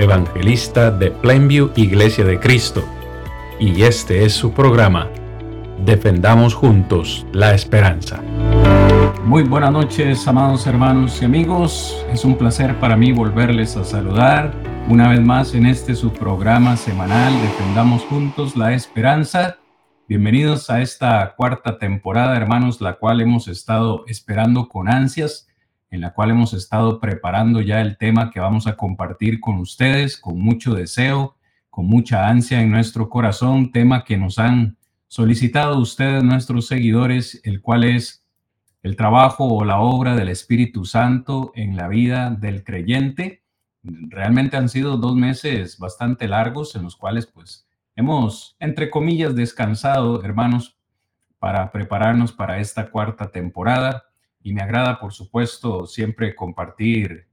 evangelista de Plainview Iglesia de Cristo, y este es su programa, Defendamos Juntos la Esperanza. Muy buenas noches, amados hermanos y amigos. Es un placer para mí volverles a saludar una vez más en este su programa semanal, Defendamos Juntos la Esperanza. Bienvenidos a esta cuarta temporada, hermanos, la cual hemos estado esperando con ansias en la cual hemos estado preparando ya el tema que vamos a compartir con ustedes con mucho deseo, con mucha ansia en nuestro corazón, tema que nos han solicitado ustedes, nuestros seguidores, el cual es el trabajo o la obra del Espíritu Santo en la vida del creyente. Realmente han sido dos meses bastante largos en los cuales pues hemos, entre comillas, descansado, hermanos, para prepararnos para esta cuarta temporada y me agrada, por supuesto, siempre compartir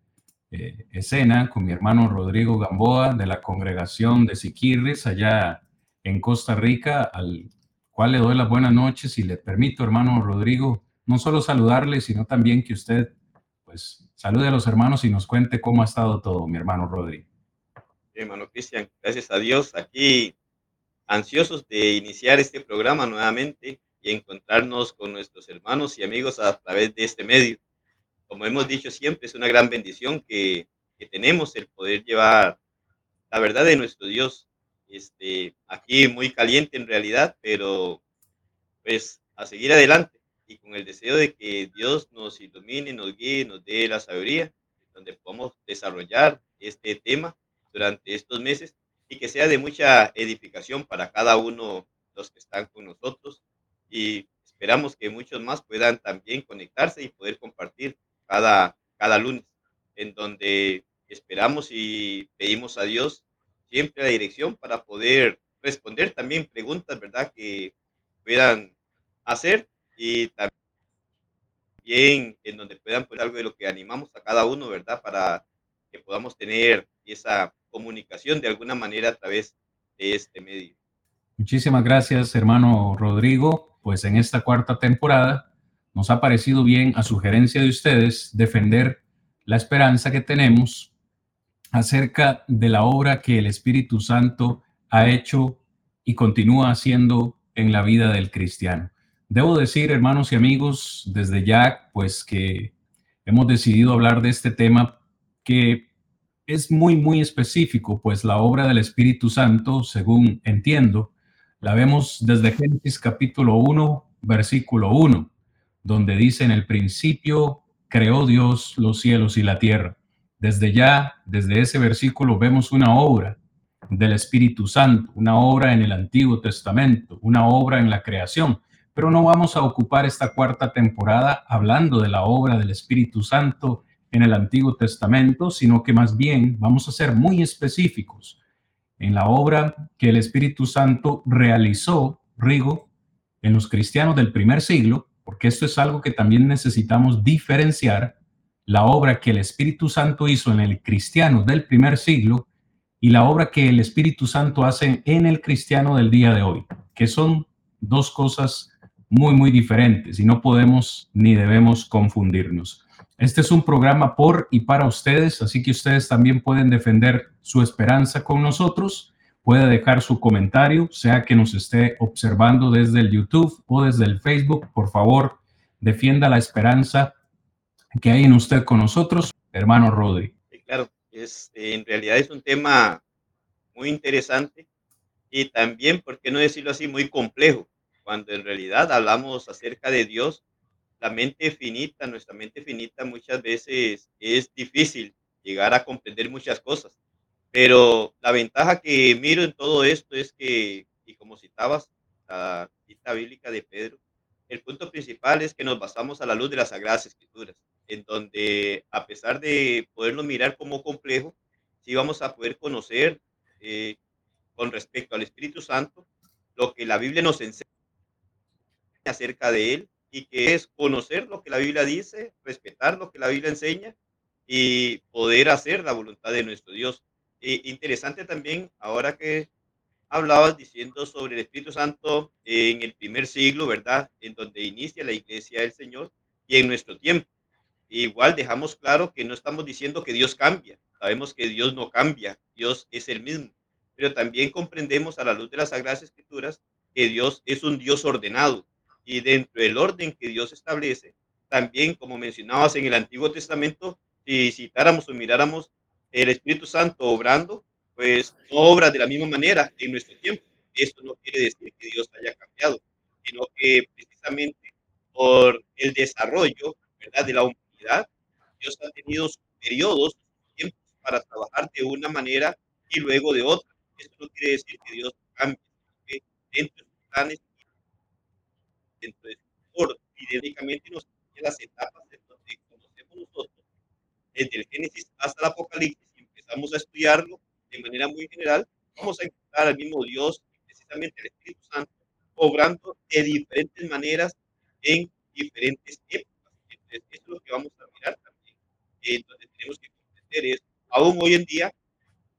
eh, escena con mi hermano Rodrigo Gamboa de la congregación de Siquirres allá en Costa Rica, al cual le doy las buenas noches y le permito, hermano Rodrigo, no solo saludarle, sino también que usted, pues, salude a los hermanos y nos cuente cómo ha estado todo, mi hermano Rodrigo. hermano Cristian, gracias a Dios, aquí ansiosos de iniciar este programa nuevamente y encontrarnos con nuestros hermanos y amigos a través de este medio. Como hemos dicho siempre, es una gran bendición que, que tenemos el poder llevar la verdad de nuestro Dios. Este, aquí muy caliente en realidad, pero pues a seguir adelante y con el deseo de que Dios nos ilumine, nos guíe, nos dé la sabiduría, donde podamos desarrollar este tema durante estos meses y que sea de mucha edificación para cada uno los que están con nosotros y esperamos que muchos más puedan también conectarse y poder compartir cada, cada lunes, en donde esperamos y pedimos a Dios siempre la dirección para poder responder también preguntas, ¿verdad? Que puedan hacer y también en donde puedan poner algo de lo que animamos a cada uno, ¿verdad? Para que podamos tener esa comunicación de alguna manera a través de este medio. Muchísimas gracias, hermano Rodrigo pues en esta cuarta temporada nos ha parecido bien, a sugerencia de ustedes, defender la esperanza que tenemos acerca de la obra que el Espíritu Santo ha hecho y continúa haciendo en la vida del cristiano. Debo decir, hermanos y amigos, desde ya, pues que hemos decidido hablar de este tema que es muy, muy específico, pues la obra del Espíritu Santo, según entiendo, la vemos desde Génesis capítulo 1, versículo 1, donde dice en el principio creó Dios los cielos y la tierra. Desde ya, desde ese versículo vemos una obra del Espíritu Santo, una obra en el Antiguo Testamento, una obra en la creación. Pero no vamos a ocupar esta cuarta temporada hablando de la obra del Espíritu Santo en el Antiguo Testamento, sino que más bien vamos a ser muy específicos en la obra que el Espíritu Santo realizó, Rigo, en los cristianos del primer siglo, porque esto es algo que también necesitamos diferenciar, la obra que el Espíritu Santo hizo en el cristiano del primer siglo y la obra que el Espíritu Santo hace en el cristiano del día de hoy, que son dos cosas muy, muy diferentes y no podemos ni debemos confundirnos. Este es un programa por y para ustedes, así que ustedes también pueden defender su esperanza con nosotros. Puede dejar su comentario, sea que nos esté observando desde el YouTube o desde el Facebook. Por favor, defienda la esperanza que hay en usted con nosotros, hermano Rodri. claro, es, en realidad es un tema muy interesante y también, ¿por qué no decirlo así, muy complejo? Cuando en realidad hablamos acerca de Dios, la mente finita, nuestra mente finita muchas veces es difícil llegar a comprender muchas cosas. Pero la ventaja que miro en todo esto es que, y como citabas la cita bíblica de Pedro, el punto principal es que nos basamos a la luz de las Sagradas Escrituras, en donde a pesar de poderlo mirar como complejo, sí vamos a poder conocer eh, con respecto al Espíritu Santo lo que la Biblia nos enseña acerca de él y que es conocer lo que la Biblia dice, respetar lo que la Biblia enseña y poder hacer la voluntad de nuestro Dios. E interesante también, ahora que hablabas diciendo sobre el Espíritu Santo en el primer siglo, ¿verdad? En donde inicia la iglesia del Señor y en nuestro tiempo. Igual dejamos claro que no estamos diciendo que Dios cambia, sabemos que Dios no cambia, Dios es el mismo, pero también comprendemos a la luz de las Sagradas Escrituras que Dios es un Dios ordenado y dentro del orden que Dios establece, también como mencionabas en el Antiguo Testamento, si citáramos o miráramos el Espíritu Santo obrando, pues no obra de la misma manera en nuestro tiempo. Esto no quiere decir que Dios haya cambiado, sino que precisamente por el desarrollo ¿verdad? de la humanidad, Dios ha tenido sus periodos, tiempos para trabajar de una manera y luego de otra. Esto no quiere decir que Dios cambie, que dentro de sus planes, dentro de su orden, y nos las etapas de donde conocemos nosotros, desde el Génesis hasta el Apocalipsis, y empezamos a estudiarlo de manera muy general, vamos a encontrar al mismo Dios, precisamente el Espíritu Santo, obrando de diferentes maneras en diferentes épocas. Entonces, eso es lo que vamos a mirar también. Entonces, tenemos que comprender es, aún hoy en día,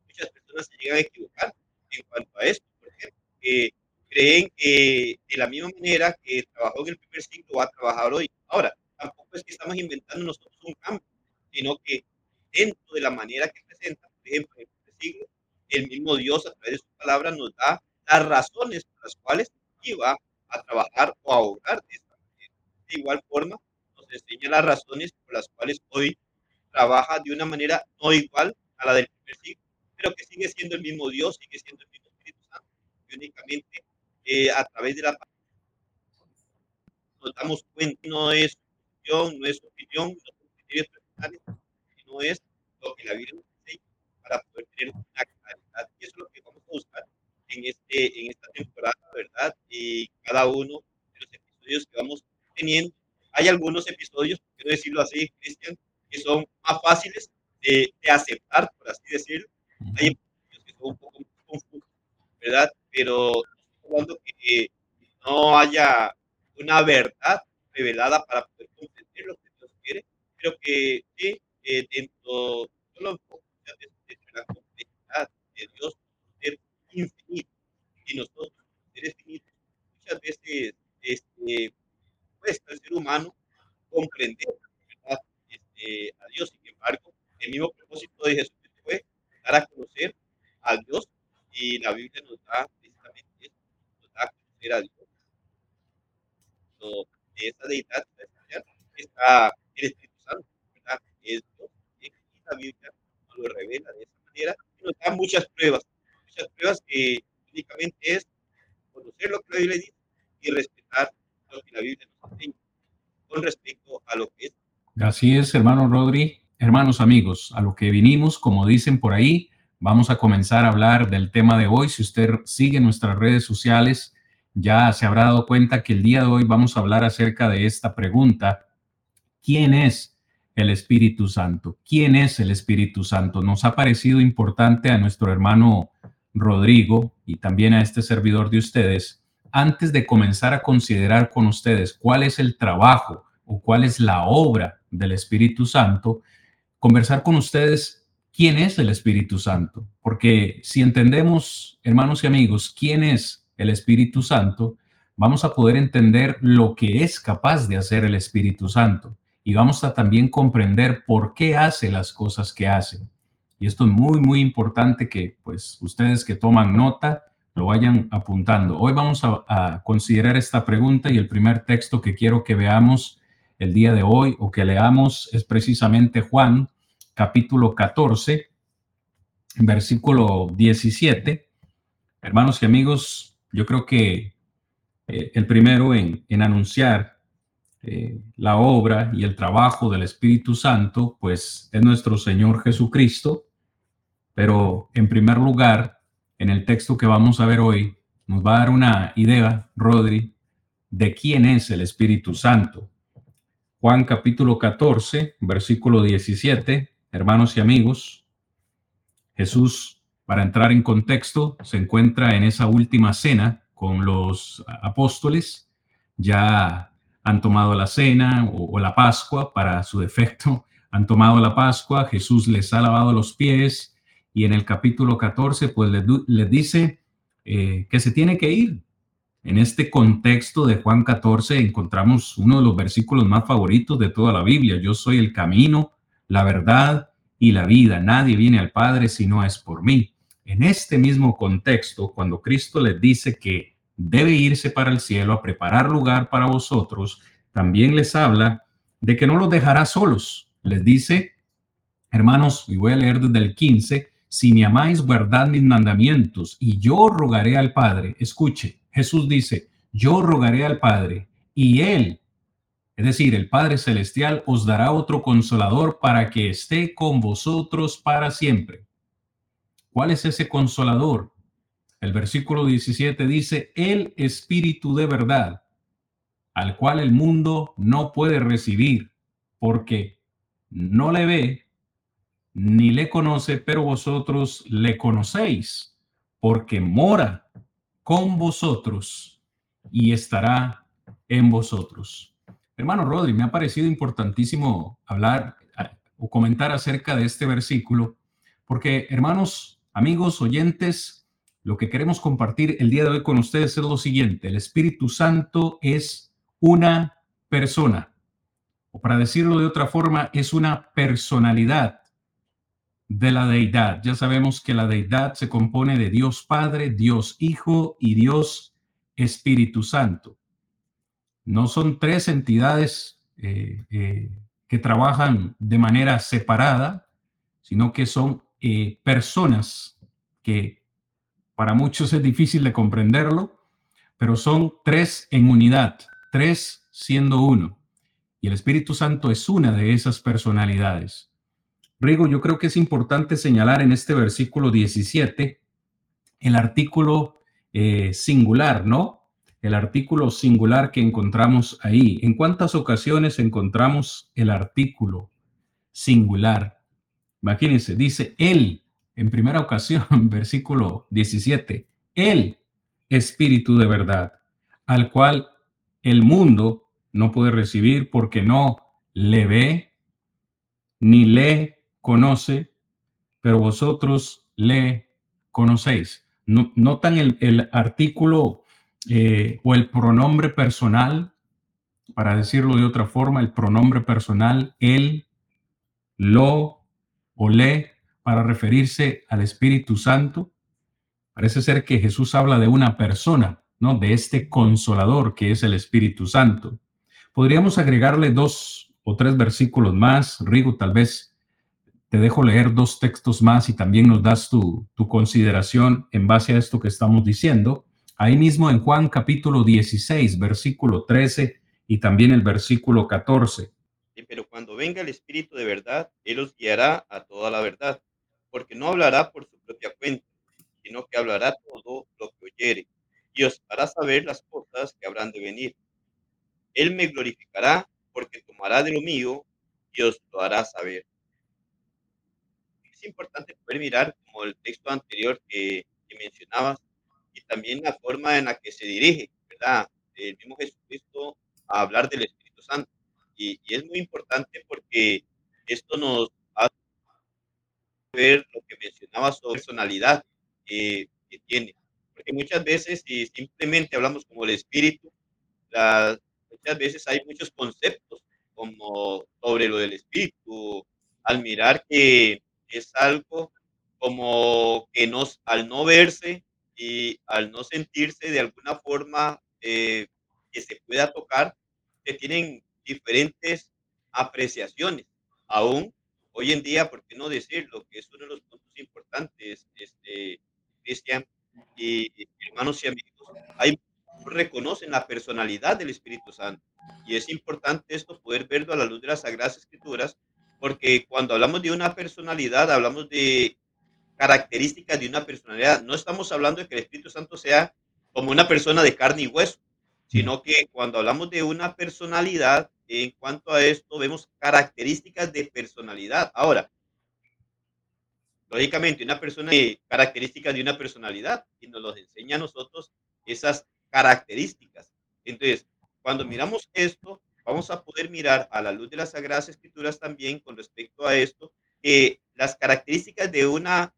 muchas personas se llegan a equivocar en cuanto a esto. Por ejemplo, que creen que de la misma manera que trabajó en el primer siglo va a trabajar hoy. Ahora, tampoco es que estamos inventando nosotros un cambio, sino que dentro de la manera que presenta, por ejemplo, en el siglo, el mismo Dios a través de su palabra nos da las razones por las cuales iba a trabajar o a obrar de esta manera. De igual forma, nos enseña las razones por las cuales hoy trabaja de una manera no igual a la del primer siglo, pero que sigue siendo el mismo Dios, sigue siendo el mismo Espíritu Santo, y únicamente eh, a través de la nos damos cuenta, no es opinión, no es opinión, no son criterios personales, sino es lo que la Biblia nos enseña para poder tener una claridad. Y eso es lo que vamos a buscar en, este, en esta temporada, ¿verdad? Y cada uno de los episodios que vamos teniendo. Hay algunos episodios, quiero decirlo así, Cristian, que son más fáciles de, de, aceptar, por así decirlo. Hay episodios que son un poco más confusos, ¿verdad? Pero hablando que no haya una verdad revelada para poder comprender lo que Dios quiere, pero que sí, eh, dentro, dentro de la complejidad de Dios, ser infinito, y nosotros, seres finitos, muchas veces este, cuesta al ser humano comprender ¿verdad? Este, a Dios. Sin embargo, el mismo propósito de Jesús fue dar a conocer a Dios y la Biblia nos da da a Dios de esa deidad está el Espíritu Santo, ¿verdad? Es Dios, y la Biblia nos lo revela de esa manera y nos da muchas pruebas, muchas pruebas que únicamente es conocer lo que la Biblia dice y respetar lo que la Biblia nos enseña con respecto a lo que es. Así es, hermano Rodri. Hermanos amigos, a lo que vinimos, como dicen por ahí, vamos a comenzar a hablar del tema de hoy. Si usted sigue nuestras redes sociales, ya se habrá dado cuenta que el día de hoy vamos a hablar acerca de esta pregunta. ¿Quién es el Espíritu Santo? ¿Quién es el Espíritu Santo? Nos ha parecido importante a nuestro hermano Rodrigo y también a este servidor de ustedes, antes de comenzar a considerar con ustedes cuál es el trabajo o cuál es la obra del Espíritu Santo, conversar con ustedes quién es el Espíritu Santo. Porque si entendemos, hermanos y amigos, quién es el Espíritu Santo, vamos a poder entender lo que es capaz de hacer el Espíritu Santo y vamos a también comprender por qué hace las cosas que hace. Y esto es muy, muy importante que pues ustedes que toman nota lo vayan apuntando. Hoy vamos a, considerar esta pregunta y el primer texto que quiero que veamos el día de hoy o que leamos es precisamente Juan capítulo 14, versículo 17. Hermanos y amigos, yo creo que eh, el primero en, anunciar eh, la obra y el trabajo del Espíritu Santo, pues es nuestro Señor Jesucristo. Pero en primer lugar, en el texto que vamos a ver hoy, nos va a dar una idea, Rodri, de quién es el Espíritu Santo. Juan capítulo 14, versículo 17, hermanos y amigos. Jesús, para entrar en contexto, se encuentra en esa última cena con los apóstoles. Ya han tomado la cena o, la Pascua para su defecto. Han tomado la Pascua, Jesús les ha lavado los pies y en el capítulo 14 pues les, dice eh, que se tiene que ir. En este contexto de Juan 14 encontramos uno de los versículos más favoritos de toda la Biblia. Yo soy el camino, la verdad y la vida. Nadie viene al Padre si no es por mí. En este mismo contexto, cuando Cristo les dice que debe irse para el cielo a preparar lugar para vosotros, también les habla de que no los dejará solos. Les dice, hermanos, y voy a leer desde el 15, si me amáis, guardad mis mandamientos, y yo rogaré al Padre. Escuche, Jesús dice, yo rogaré al Padre, y Él, es decir, el Padre Celestial, os dará otro consolador para que esté con vosotros para siempre. ¿Cuál es ese consolador? El versículo 17 dice, el Espíritu de verdad, al cual el mundo no puede recibir, porque no le ve ni le conoce, pero vosotros le conocéis, porque mora con vosotros y estará en vosotros. Hermano Rodri, me ha parecido importantísimo hablar o comentar acerca de este versículo, porque hermanos, amigos, oyentes, lo que queremos compartir el día de hoy con ustedes es lo siguiente. El Espíritu Santo es una persona, o para decirlo de otra forma, es una personalidad de la deidad. Ya sabemos que la deidad se compone de Dios Padre, Dios Hijo y Dios Espíritu Santo. No son tres entidades eh, eh, que trabajan de manera separada, sino que son eh, personas que para muchos es difícil de comprenderlo, pero son tres en unidad, tres siendo uno. Y el Espíritu Santo es una de esas personalidades. Rigo, yo creo que es importante señalar en este versículo 17 el artículo eh, singular, ¿no? El artículo singular que encontramos ahí. ¿En cuántas ocasiones encontramos el artículo singular? Imagínense, dice él en primera ocasión, versículo 17, el Espíritu de verdad, al cual el mundo no puede recibir porque no le ve ni le conoce, pero vosotros le conocéis. Notan el, artículo eh, o el pronombre personal, para decirlo de otra forma, el pronombre personal, él, lo o le, para referirse al Espíritu Santo. Parece ser que Jesús habla de una persona, ¿no? De este consolador que es el Espíritu Santo. Podríamos agregarle dos o tres versículos más. Rigo, tal vez te dejo leer dos textos más y también nos das tu, consideración en base a esto que estamos diciendo. Ahí mismo en Juan capítulo 16, versículo 13 y también el versículo 14. Pero cuando venga el Espíritu de verdad, Él os guiará a toda la verdad porque no hablará por su propia cuenta, sino que hablará todo lo que oyere, y os hará saber las cosas que habrán de venir. Él me glorificará, porque tomará de lo mío y os lo hará saber. Es importante poder mirar como el texto anterior que, mencionabas y también la forma en la que se dirige, ¿verdad? El mismo Jesucristo a hablar del Espíritu Santo. Y, y es muy importante porque esto nos ver lo que mencionaba sobre personalidad que tiene. Porque muchas veces, si simplemente hablamos como el espíritu, muchas veces hay muchos conceptos como sobre lo del espíritu, al mirar que es algo como que nos, al no verse y al no sentirse de alguna forma eh, que se pueda tocar, se tienen diferentes apreciaciones, aún hoy en día, ¿por qué no decirlo? Que es uno de los puntos importantes, este, Cristian y hermanos y amigos, hay reconocen la personalidad del Espíritu Santo. Y es importante esto poder verlo a la luz de las Sagradas Escrituras, porque cuando hablamos de una personalidad, hablamos de características de una personalidad. No estamos hablando de que el Espíritu Santo sea como una persona de carne y hueso, sino que cuando hablamos de una personalidad, en cuanto a esto, vemos características de personalidad. Ahora, lógicamente, una persona tiene características de una personalidad y nos los enseña a nosotros esas características. Entonces, cuando miramos esto, vamos a poder mirar a la luz de las Sagradas Escrituras también con respecto a esto, que las características de una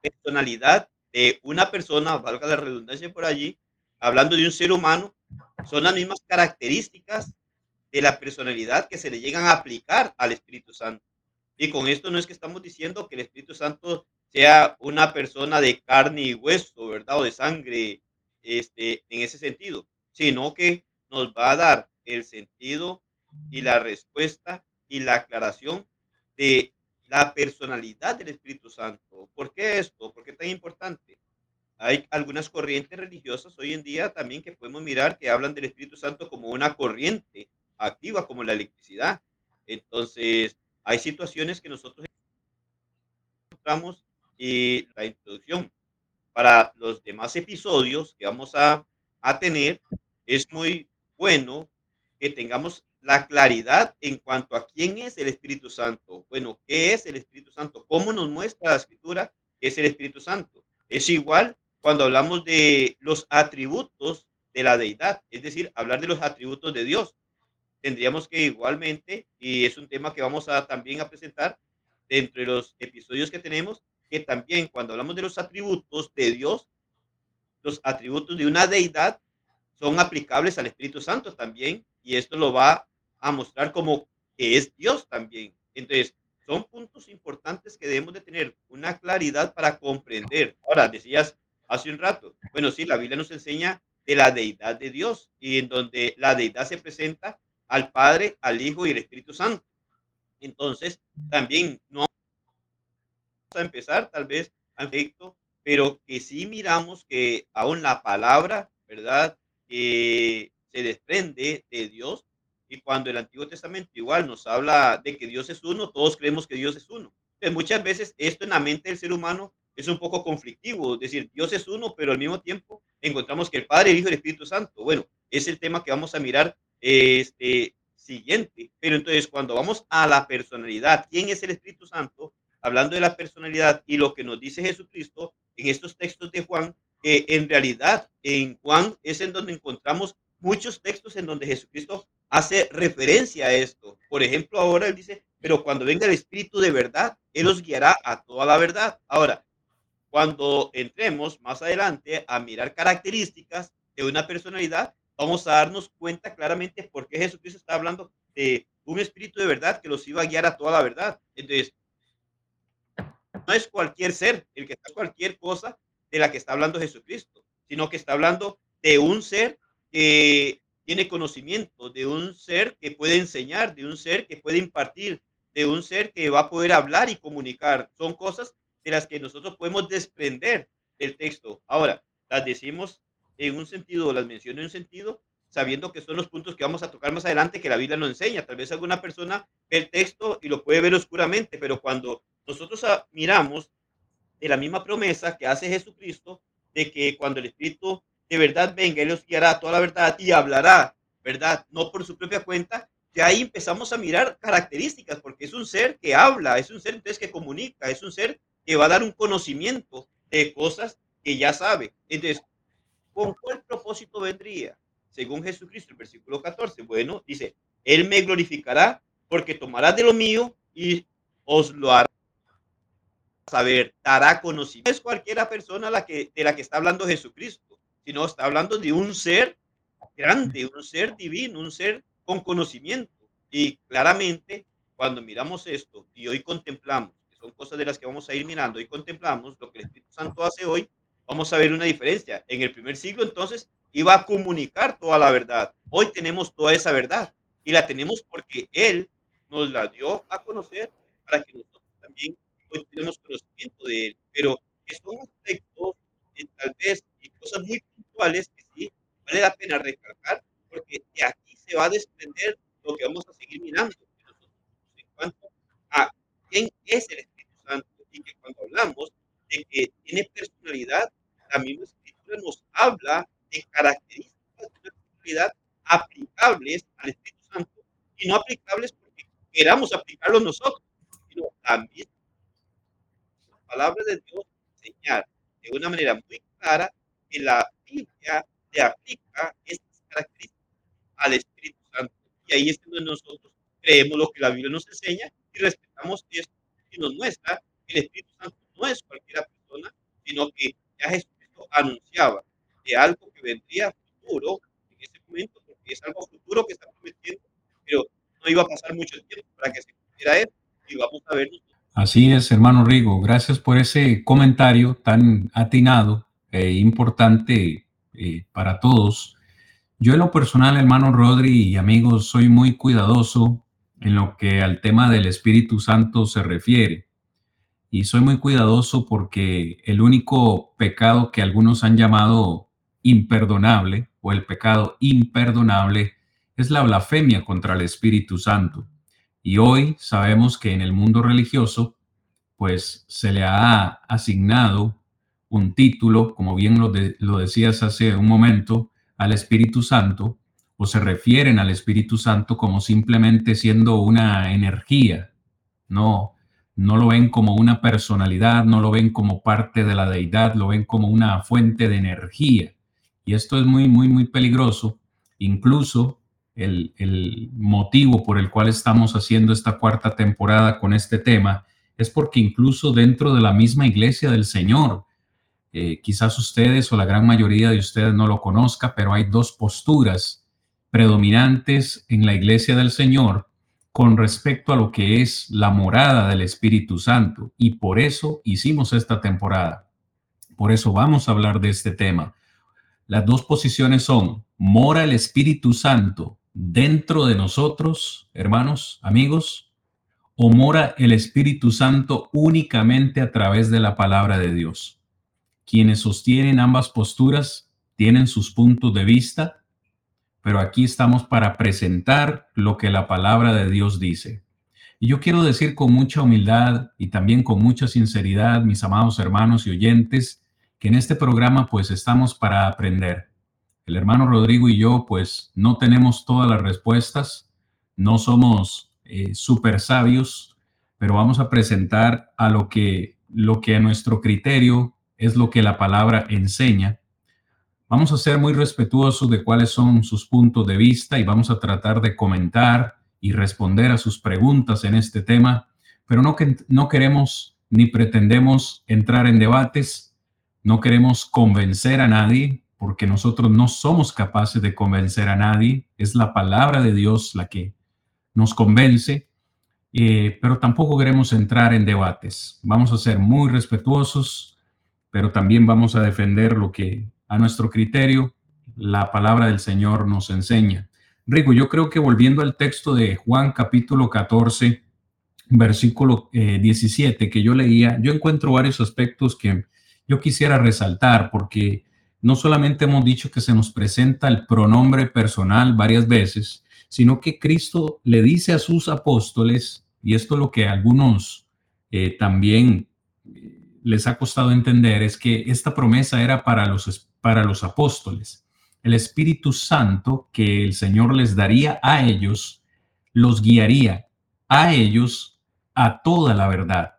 personalidad de una persona, valga la redundancia por allí, hablando de un ser humano, son las mismas características de la personalidad que se le llegan a aplicar al Espíritu Santo. Y con esto no es que estamos diciendo que el Espíritu Santo sea una persona de carne y hueso, ¿verdad? O de sangre, este, en ese sentido, sino que nos va a dar el sentido y la respuesta y la aclaración de la personalidad del Espíritu Santo. ¿Por qué esto? ¿Por qué tan importante? Hay algunas corrientes religiosas hoy en día también que podemos mirar que hablan del Espíritu Santo como una corriente activa, como la electricidad. Entonces, hay situaciones que nosotros encontramos y la introducción para los demás episodios que vamos a, a tener, es muy bueno que tengamos la claridad en cuanto a quién es el Espíritu Santo. Bueno, ¿qué es el Espíritu Santo? ¿Cómo nos muestra la Escritura qué es el Espíritu Santo? Es igual cuando hablamos de los atributos de la deidad, es decir, hablar de los atributos de Dios. Tendríamos que igualmente, y es un tema que vamos a también a presentar dentro de los episodios que tenemos, que también cuando hablamos de los atributos de Dios, los atributos de una deidad son aplicables al Espíritu Santo también, y esto lo va a mostrar como que es Dios también. Entonces, son puntos importantes que debemos de tener una claridad para comprender. Ahora, decías hace un rato, bueno, sí, la Biblia nos enseña de la deidad de Dios y en donde la deidad se presenta al Padre, al Hijo y al Espíritu Santo. Entonces, también no vamos a empezar tal vez a efecto, pero que sí miramos que aún la palabra, ¿verdad? se desprende de Dios y cuando el Antiguo Testamento igual nos habla de que Dios es uno, todos creemos que Dios es uno. Entonces, muchas veces esto en la mente del ser humano es un poco conflictivo, es decir, Dios es uno, pero al mismo tiempo encontramos que el Padre, el Hijo y el Espíritu Santo. Bueno, es el tema que vamos a mirar este siguiente. Pero entonces, cuando vamos a la personalidad, ¿quién es el Espíritu Santo? Hablando de la personalidad y lo que nos dice Jesucristo en estos textos de Juan, que en realidad en Juan es en donde encontramos muchos textos en donde Jesucristo hace referencia a esto. Por ejemplo, ahora él dice, pero cuando venga el Espíritu de verdad, Él os guiará a toda la verdad. Ahora, cuando entremos más adelante a mirar características de una personalidad, vamos a darnos cuenta claramente por qué Jesucristo está hablando de un espíritu de verdad que los iba a guiar a toda la verdad. Entonces, no es cualquier ser, el que está cualquier cosa de la que está hablando Jesucristo, sino que está hablando de un ser que tiene conocimiento, de un ser que puede enseñar, de un ser que puede impartir, de un ser que va a poder hablar y comunicar. Son cosas de las que nosotros podemos desprender del texto. Ahora, las decimos en un sentido, las menciono en un sentido, sabiendo que son los puntos que vamos a tocar más adelante que la Biblia nos enseña. Tal vez alguna persona ve el texto y lo puede ver oscuramente, pero cuando nosotros miramos de la misma promesa que hace Jesucristo, de que cuando el Espíritu de verdad venga, Él os guiará toda la verdad y hablará, ¿verdad? No por su propia cuenta, que ahí empezamos a mirar características, porque es un ser que habla, es un ser entonces que comunica, es un ser que va a dar un conocimiento de cosas que ya sabe. Entonces, ¿con cuál propósito vendría? Según Jesucristo, el versículo 14, bueno, dice, Él me glorificará porque tomará de lo mío y os lo hará saber, dará conocimiento. No es cualquiera persona de la que está hablando Jesucristo sino está hablando de un ser grande, un ser divino, un ser con conocimiento. Y claramente, cuando miramos esto y hoy contemplamos, que son cosas de las que vamos a ir mirando, y contemplamos lo que el Espíritu Santo hace hoy, vamos a ver una diferencia. En el primer siglo, entonces, iba a comunicar toda la verdad. Hoy tenemos toda esa verdad y la tenemos porque Él nos la dio a conocer para que nosotros también hoy tenemos conocimiento de Él. Pero son aspectos tal vez y cosas muy puntuales que sí vale la pena recalcar, porque de aquí se va a desprender lo que vamos a seguir mirando en cuanto a quién es el Espíritu Santo y que cuando hablamos de que tiene personalidad, la misma escritura nos habla de características de personalidad aplicables al Espíritu Santo y no aplicables porque queramos aplicarlo nosotros, sino también palabra de Dios enseñar de una manera muy clara que la Biblia le aplica estas características al Espíritu Santo. Y ahí es donde nosotros creemos lo que la Biblia nos enseña y respetamos esto y nos muestra que el Espíritu Santo no es cualquier persona, sino que ya Jesucristo anunciaba de algo que vendría futuro en ese momento, porque es algo futuro que está prometiendo, pero no iba a pasar mucho tiempo para que se cumpliera eso y vamos a ver. Así es, hermano Rigo. Gracias por ese comentario tan atinado e importante eh, para todos. Yo en lo personal, hermano Rodri y amigos, soy muy cuidadoso en lo que al tema del Espíritu Santo se refiere. Y soy muy cuidadoso porque el único pecado que algunos han llamado imperdonable o el pecado imperdonable es la blasfemia contra el Espíritu Santo. Y hoy sabemos que en el mundo religioso, pues se le ha asignado un título, como bien lo, lo decías hace un momento, al Espíritu Santo, o se refieren al Espíritu Santo como simplemente siendo una energía. No, no lo ven como una personalidad, no lo ven como parte de la deidad, lo ven como una fuente de energía. Y esto es muy, muy, muy peligroso. Incluso el, el, motivo por el cual estamos haciendo esta cuarta temporada con este tema es porque incluso dentro de la misma iglesia del Señor, eh, quizás ustedes o la gran mayoría de ustedes no lo conozca, pero hay dos posturas predominantes en la iglesia del Señor con respecto a lo que es la morada del Espíritu Santo. Y por eso hicimos esta temporada. Por eso vamos a hablar de este tema. Las dos posiciones son, ¿mora el Espíritu Santo dentro de nosotros, hermanos, amigos? ¿O mora el Espíritu Santo únicamente a través de la palabra de Dios? Quienes sostienen ambas posturas tienen sus puntos de vista pero aquí estamos para presentar lo que la palabra de Dios dice. Y yo quiero decir con mucha humildad y también con mucha sinceridad, mis amados hermanos y oyentes, que en este programa pues estamos para aprender. El hermano Rodrigo y yo pues no tenemos todas las respuestas, no somos eh, súper sabios, pero vamos a presentar a lo que, lo que a nuestro criterio es lo que la palabra enseña Vamos a ser muy respetuosos de cuáles son sus puntos de vista y vamos a tratar de comentar y responder a sus preguntas en este tema, pero no, no queremos ni pretendemos entrar en debates, no queremos convencer a nadie, porque nosotros no somos capaces de convencer a nadie, es la palabra de Dios la que nos convence, eh, pero tampoco queremos entrar en debates. Vamos a ser muy respetuosos, pero también vamos a defender lo que a nuestro criterio, la palabra del Señor nos enseña. Rico, yo creo que volviendo al texto de Juan capítulo 14, versículo 17 eh, que yo leía, yo encuentro varios aspectos que yo quisiera resaltar porque no solamente hemos dicho que se nos presenta el pronombre personal varias veces, sino que Cristo le dice a sus apóstoles, y esto es lo que algunos eh, también eh, les ha costado entender, es que esta promesa era para los para los apóstoles. El Espíritu Santo que el Señor les daría a ellos, los guiaría a ellos a toda la verdad.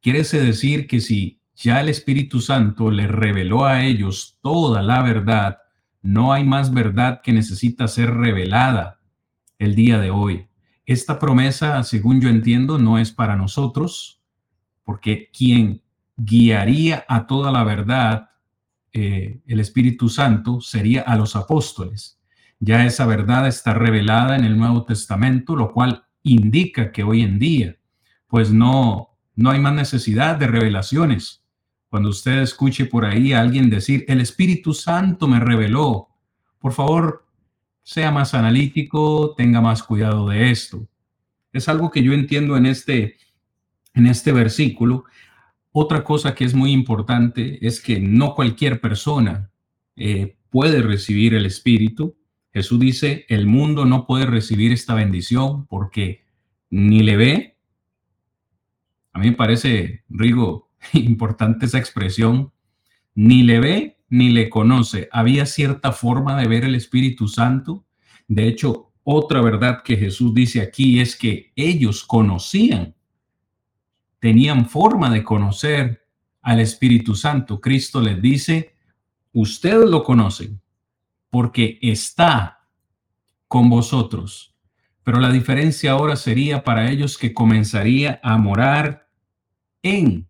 Quiere decir que si ya el Espíritu Santo les reveló a ellos toda la verdad, no hay más verdad que necesita ser revelada el día de hoy. Esta promesa, según yo entiendo, no es para nosotros, porque quien guiaría a toda la verdad eh, el Espíritu Santo sería a los apóstoles. Ya esa verdad está revelada en el Nuevo Testamento, lo cual indica que hoy en día, pues no, no hay más necesidad de revelaciones. Cuando usted escuche por ahí a alguien decir, el Espíritu Santo me reveló, por favor, sea más analítico, tenga más cuidado de esto. Es algo que yo entiendo en este, en este versículo otra cosa que es muy importante es que no cualquier persona eh, puede recibir el Espíritu. Jesús dice, el mundo no puede recibir esta bendición porque ni le ve. A mí me parece, Rigo, importante esa expresión. Ni le ve ni le conoce. Había cierta forma de ver el Espíritu Santo. De hecho, otra verdad que Jesús dice aquí es que ellos conocían tenían forma de conocer al Espíritu Santo. Cristo les dice, ustedes lo conocen porque está con vosotros. Pero la diferencia ahora sería para ellos que comenzaría a morar en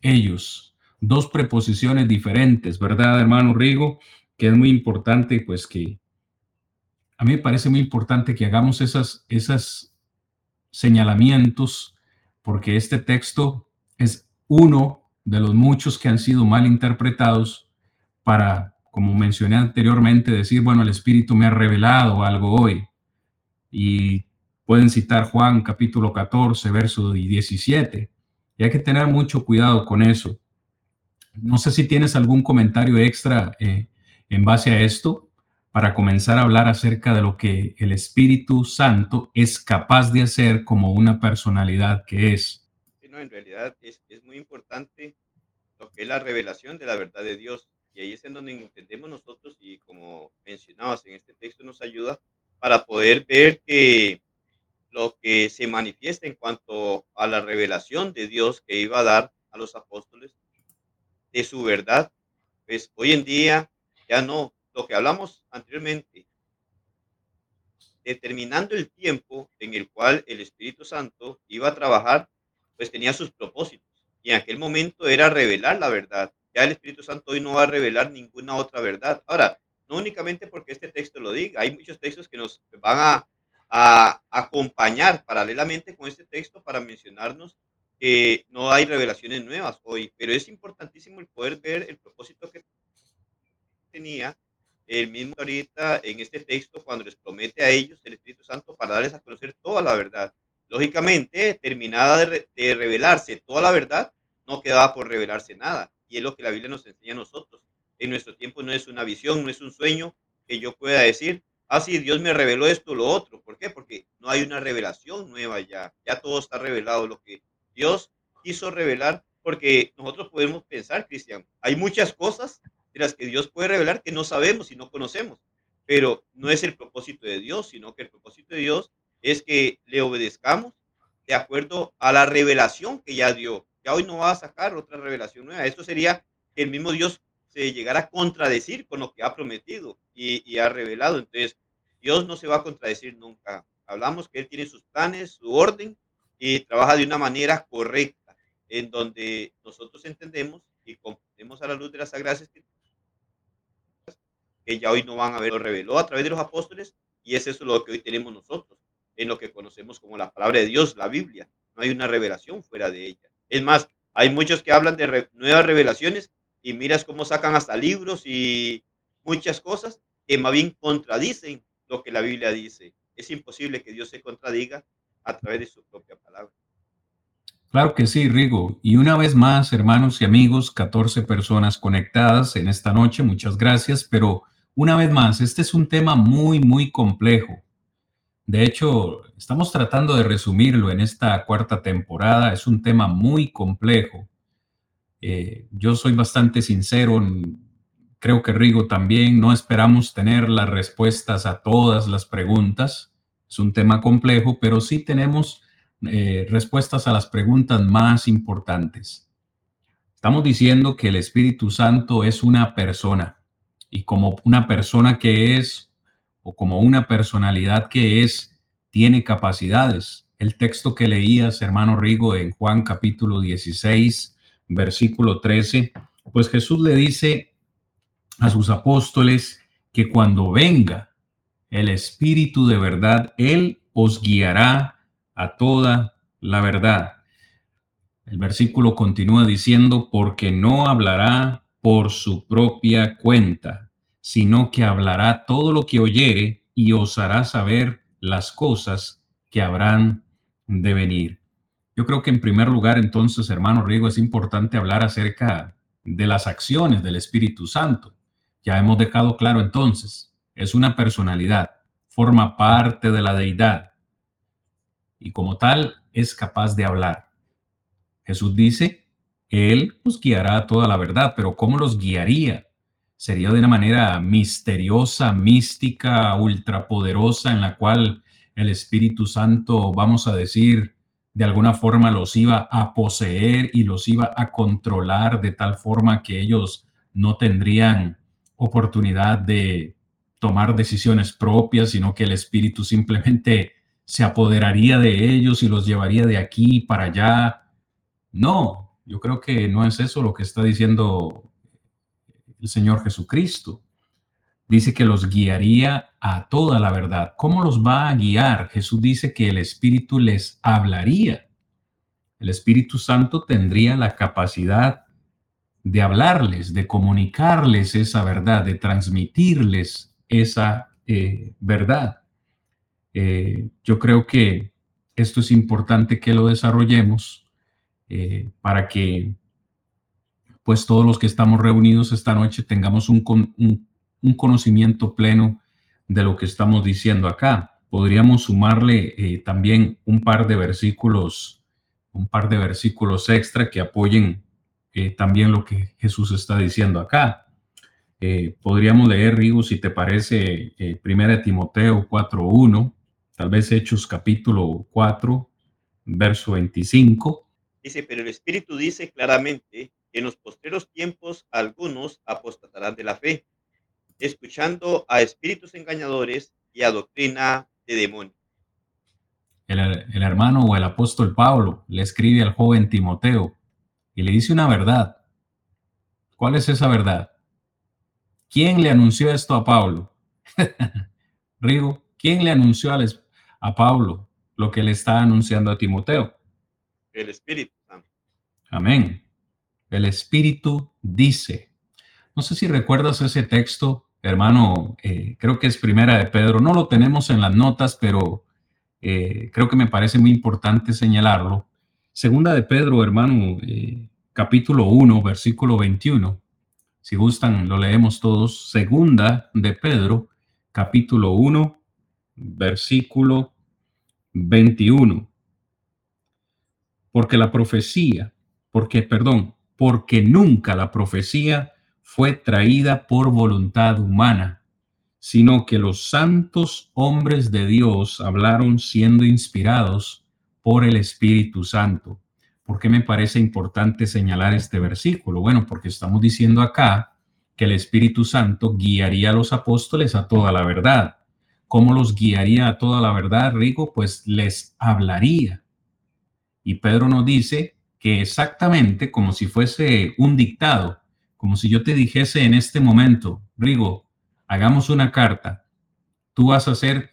ellos. Dos preposiciones diferentes, ¿verdad, hermano Rigo? Que es muy importante, pues que a mí me parece muy importante que hagamos esas, esas señalamientos, porque este texto es uno de los muchos que han sido mal interpretados para, como mencioné anteriormente, decir, bueno, el Espíritu me ha revelado algo hoy. Y pueden citar Juan capítulo 14, verso 17. Y hay que tener mucho cuidado con eso. No sé si tienes algún comentario extra eh, en base a esto para comenzar a hablar acerca de lo que el Espíritu Santo es capaz de hacer como una personalidad que es. no, en realidad es, es muy importante lo que es la revelación de la verdad de Dios. Y ahí es en donde entendemos nosotros y como mencionabas en este texto nos ayuda para poder ver que lo que se manifiesta en cuanto a la revelación de Dios que iba a dar a los apóstoles de su verdad, pues hoy en día ya no, lo que hablamos anteriormente, determinando el tiempo en el cual el Espíritu Santo iba a trabajar, pues tenía sus propósitos. Y en aquel momento era revelar la verdad. Ya el Espíritu Santo hoy no va a revelar ninguna otra verdad. Ahora, no únicamente porque este texto lo diga, hay muchos textos que nos van a a acompañar paralelamente con este texto para mencionarnos que no hay revelaciones nuevas hoy, pero es importantísimo el poder ver el propósito que tenía el mismo ahorita en este texto cuando les promete a ellos el Espíritu Santo para darles a conocer toda la verdad. Lógicamente, terminada de, revelarse toda la verdad, no quedaba por revelarse nada. Y es lo que la Biblia nos enseña a nosotros. En nuestro tiempo no es una visión, no es un sueño que yo pueda decir, ah, sí, Dios me reveló esto, lo otro. ¿Por qué? Porque no hay una revelación nueva ya. Ya todo está revelado. Lo que Dios quiso revelar, porque nosotros podemos pensar, Cristian, hay muchas cosas de las que Dios puede revelar que no sabemos y no conocemos. Pero no es el propósito de Dios, sino que el propósito de Dios es que le obedezcamos de acuerdo a la revelación que ya dio. Ya hoy no va a sacar otra revelación nueva. Esto sería que el mismo Dios se llegara a contradecir con lo que ha prometido y, y ha revelado. Entonces, Dios no se va a contradecir nunca. Hablamos que Él tiene sus planes, su orden y trabaja de una manera correcta, en donde nosotros entendemos y comprendemos a la luz de las Sagradas Escrituras que ya hoy no van a ver, lo reveló a través de los apóstoles y es eso lo que hoy tenemos nosotros, en lo que conocemos como la palabra de Dios, la Biblia. No hay una revelación fuera de ella. Es más, hay muchos que hablan de nuevas revelaciones y miras cómo sacan hasta libros y muchas cosas que más bien contradicen lo que la Biblia dice. Es imposible que Dios se contradiga a través de su propia palabra. Claro que sí, Rigo. Y una vez más, hermanos y amigos, 14 personas conectadas en esta noche, muchas gracias, pero una vez más, este es un tema muy, muy complejo. De hecho, estamos tratando de resumirlo en esta cuarta temporada. Es un tema muy complejo. Eh, yo soy bastante sincero, creo que Rigo también, no esperamos tener las respuestas a todas las preguntas. Es un tema complejo, pero sí tenemos eh, respuestas a las preguntas más importantes. Estamos diciendo que el Espíritu Santo es una persona y como una persona que es o como una personalidad que es, tiene capacidades. El texto que leías, hermano Rigo, en Juan capítulo 16, versículo 13, pues Jesús le dice, a sus apóstoles que cuando venga el Espíritu de verdad, Él os guiará a toda la verdad. El versículo continúa diciendo, porque no hablará por su propia cuenta, sino que hablará todo lo que oyere y os hará saber las cosas que habrán de venir. Yo creo que en primer lugar, entonces, hermano Rigo, es importante hablar acerca de las acciones del Espíritu Santo. Ya hemos dejado claro entonces, es una personalidad, forma parte de la deidad y como tal es capaz de hablar. Jesús dice, Él nos guiará a toda la verdad, pero ¿cómo los guiaría? Sería de una manera misteriosa, mística, ultrapoderosa, en la cual el Espíritu Santo, vamos a decir, de alguna forma los iba a poseer y los iba a controlar de tal forma que ellos no tendrían oportunidad de tomar decisiones propias, sino que el Espíritu simplemente se apoderaría de ellos y los llevaría de aquí para allá. No, yo creo que no es eso lo que está diciendo el Señor Jesucristo. Dice que los guiaría a toda la verdad. ¿Cómo los va a guiar? Jesús dice que el Espíritu les hablaría. El Espíritu Santo tendría la capacidad de hablarles, de comunicarles esa verdad, de transmitirles esa eh, verdad. Eh, yo creo que esto es importante que lo desarrollemos eh, para que pues todos los que estamos reunidos esta noche tengamos un, conocimiento pleno de lo que estamos diciendo acá. Podríamos sumarle eh, también un par de versículos, un par de versículos extra que apoyen eh, también lo que Jesús está diciendo acá. Eh, podríamos leer, Rigo, si te parece, eh, 1 Timoteo 4.1, tal vez Hechos capítulo 4, verso 25. Dice, pero el Espíritu dice claramente en los postreros tiempos algunos apostatarán de la fe, escuchando a espíritus engañadores y a doctrina de demonios. El, el, hermano o el apóstol Pablo le escribe al joven Timoteo y le dice una verdad. ¿Cuál es esa verdad? ¿Quién le anunció esto a Pablo? Rigo, ¿quién le anunció a, a Pablo lo que le está anunciando a Timoteo? El Espíritu Amén. El Espíritu dice. No sé si recuerdas ese texto, hermano, eh, creo que es primera de Pedro. No lo tenemos en las notas, pero eh, creo que me parece muy importante señalarlo. Segunda de Pedro, hermano, eh, capítulo 1, versículo 21. Si gustan, lo leemos todos. Segunda de Pedro, capítulo 1, versículo 21. Porque la profecía, porque, perdón, porque nunca la profecía fue traída por voluntad humana, sino que los santos hombres de Dios hablaron siendo inspirados por el Espíritu Santo. ¿Por qué me parece importante señalar este versículo? Bueno, porque estamos diciendo acá que el Espíritu Santo guiaría a los apóstoles a toda la verdad. ¿Cómo los guiaría a toda la verdad, Rico? Pues les hablaría. Y Pedro nos dice que exactamente como si fuese un dictado, como si yo te dijese en este momento, Rigo, hagamos una carta, tú vas a ser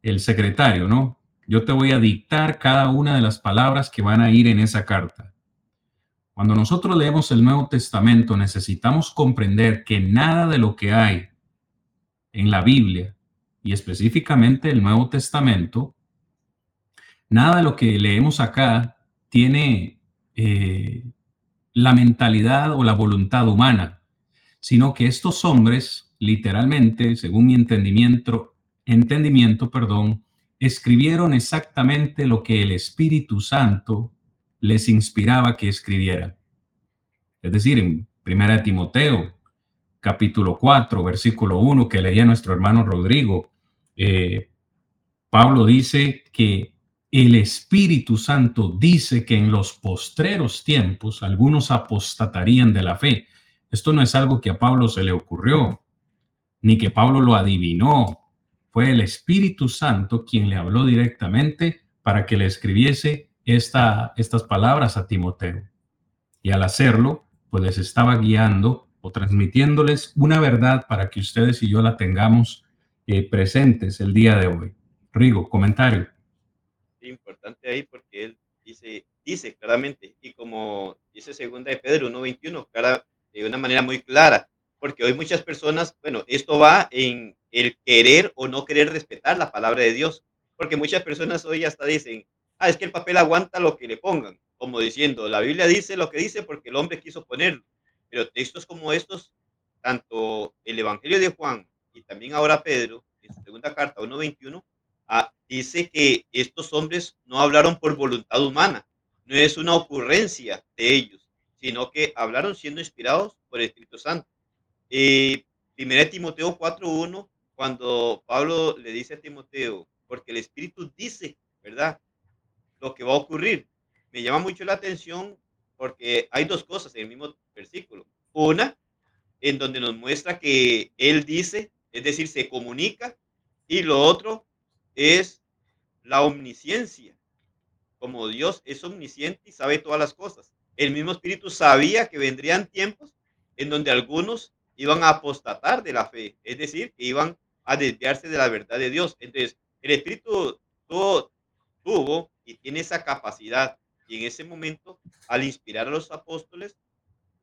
el secretario, ¿no? Yo te voy a dictar cada una de las palabras que van a ir en esa carta. Cuando nosotros leemos el Nuevo Testamento, necesitamos comprender que nada de lo que hay en la Biblia, y específicamente el Nuevo Testamento, nada de lo que leemos acá tiene eh, la mentalidad o la voluntad humana, sino que estos hombres, literalmente, según mi entendimiento, entendimiento, perdón, escribieron exactamente lo que el Espíritu Santo les inspiraba que escribieran. Es decir, en 1 Timoteo, capítulo 4, versículo 1, que leía nuestro hermano Rodrigo, eh, Pablo dice que el Espíritu Santo dice que en los postreros tiempos algunos apostatarían de la fe. Esto no es algo que a Pablo se le ocurrió, ni que Pablo lo adivinó. Fue el Espíritu Santo quien le habló directamente para que le escribiese esta, estas palabras a Timoteo. Y al hacerlo, pues les estaba guiando o transmitiéndoles una verdad para que ustedes y yo la tengamos eh, presentes el día de hoy. Rigo, comentario importante ahí porque él dice, dice claramente, y como dice segunda de Pedro 1.21, cara, de una manera muy clara, porque hoy muchas personas, bueno, esto va en el querer o no querer respetar la palabra de Dios, porque muchas personas hoy hasta dicen, ah, es que el papel aguanta lo que le pongan, como diciendo, la Biblia dice lo que dice porque el hombre quiso ponerlo, pero textos como estos, tanto el Evangelio de Juan y también ahora Pedro, en su segunda carta 1.21, Ah, dice que estos hombres no hablaron por voluntad humana, no es una ocurrencia de ellos, sino que hablaron siendo inspirados por el Espíritu Santo. Eh, primera Timoteo 4.1, cuando Pablo le dice a Timoteo, porque el Espíritu dice, ¿verdad? lo que va a ocurrir. Me llama mucho la atención porque hay dos cosas en el mismo versículo. Una, en donde nos muestra que Él dice, es decir, se comunica, y lo otro es la omnisciencia. Como Dios es omnisciente y sabe todas las cosas. El mismo Espíritu sabía que vendrían tiempos en donde algunos iban a apostatar de la fe, es decir, que iban a desviarse de la verdad de Dios. Entonces, el Espíritu tuvo, tuvo y tiene esa capacidad. Y en ese momento, al inspirar a los apóstoles,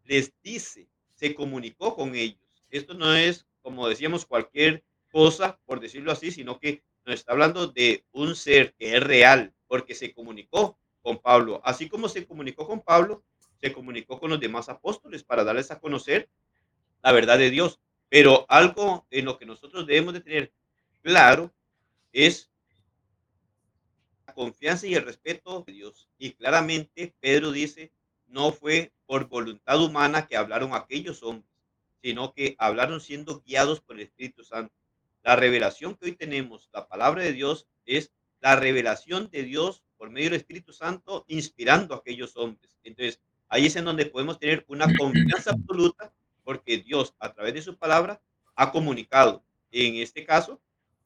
les dice, se comunicó con ellos. Esto no es, como decíamos, cualquier cosa, por decirlo así, sino que nos está hablando de un ser que es real, porque se comunicó con Pablo. Así como se comunicó con Pablo, se comunicó con los demás apóstoles para darles a conocer la verdad de Dios. Pero algo en lo que nosotros debemos de tener claro es la confianza y el respeto de Dios. Y claramente Pedro dice, no fue por voluntad humana que hablaron aquellos hombres, sino que hablaron siendo guiados por el Espíritu Santo. La revelación que hoy tenemos, la palabra de Dios, es la revelación de Dios por medio del Espíritu Santo, inspirando a aquellos hombres. Entonces, ahí es en donde podemos tener una confianza absoluta, porque Dios, a través de su palabra, ha comunicado, en este caso,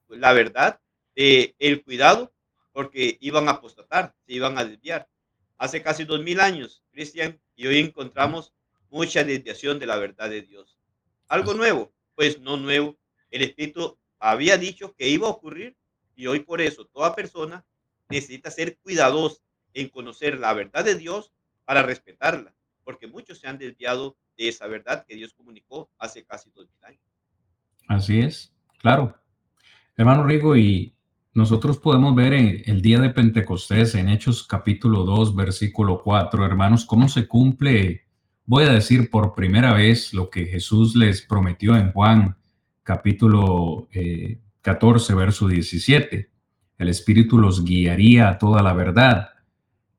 la verdad, eh, el cuidado, porque iban a apostatar, se iban a desviar. Hace casi dos mil años, Cristian, y hoy encontramos mucha desviación de la verdad de Dios. Algo nuevo, pues no nuevo. El Espíritu había dicho que iba a ocurrir y hoy por eso toda persona necesita ser cuidadosa en conocer la verdad de Dios para respetarla, porque muchos se han desviado de esa verdad que Dios comunicó hace casi dos mil años. Así es, claro. Hermano Rigo, y nosotros podemos ver en el día de Pentecostés, en Hechos capítulo 2, versículo 4, hermanos, cómo se cumple, voy a decir por primera vez lo que Jesús les prometió en Juan capítulo 14, eh, verso 17. El Espíritu los guiaría a toda la verdad.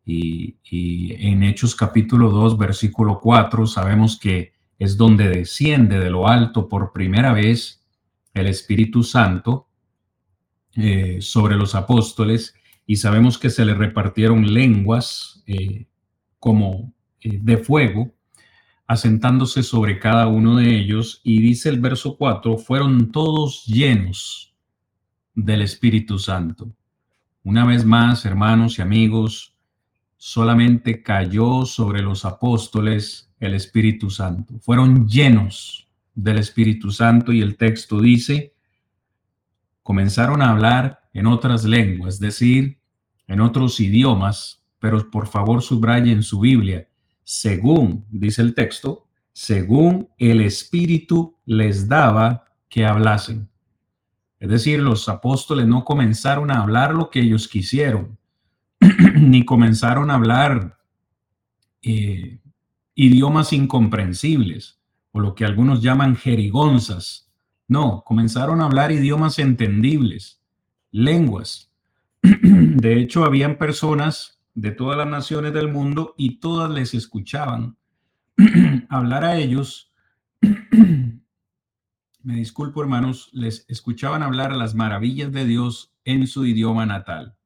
Y, en Hechos capítulo 2, versículo 4, sabemos que es donde desciende de lo alto por primera vez el Espíritu Santo eh, sobre los apóstoles y sabemos que se le repartieron lenguas eh, como de fuego, asentándose sobre cada uno de ellos. Y dice el verso 4, fueron todos llenos del Espíritu Santo. Una vez más, hermanos y amigos, solamente cayó sobre los apóstoles el Espíritu Santo. Fueron llenos del Espíritu Santo y el texto dice, comenzaron a hablar en otras lenguas, es decir, en otros idiomas, pero por favor subrayen su Biblia, según, dice el texto, según el Espíritu les daba que hablasen. Es decir, los apóstoles no comenzaron a hablar lo que ellos quisieron, ni comenzaron a hablar eh, idiomas incomprensibles, o lo que algunos llaman jerigonzas, no, comenzaron a hablar idiomas entendibles, lenguas. De hecho, habían personas de todas las naciones del mundo y todas les escuchaban hablar a ellos. Me disculpo, hermanos, les escuchaban hablar las maravillas de Dios en su idioma natal.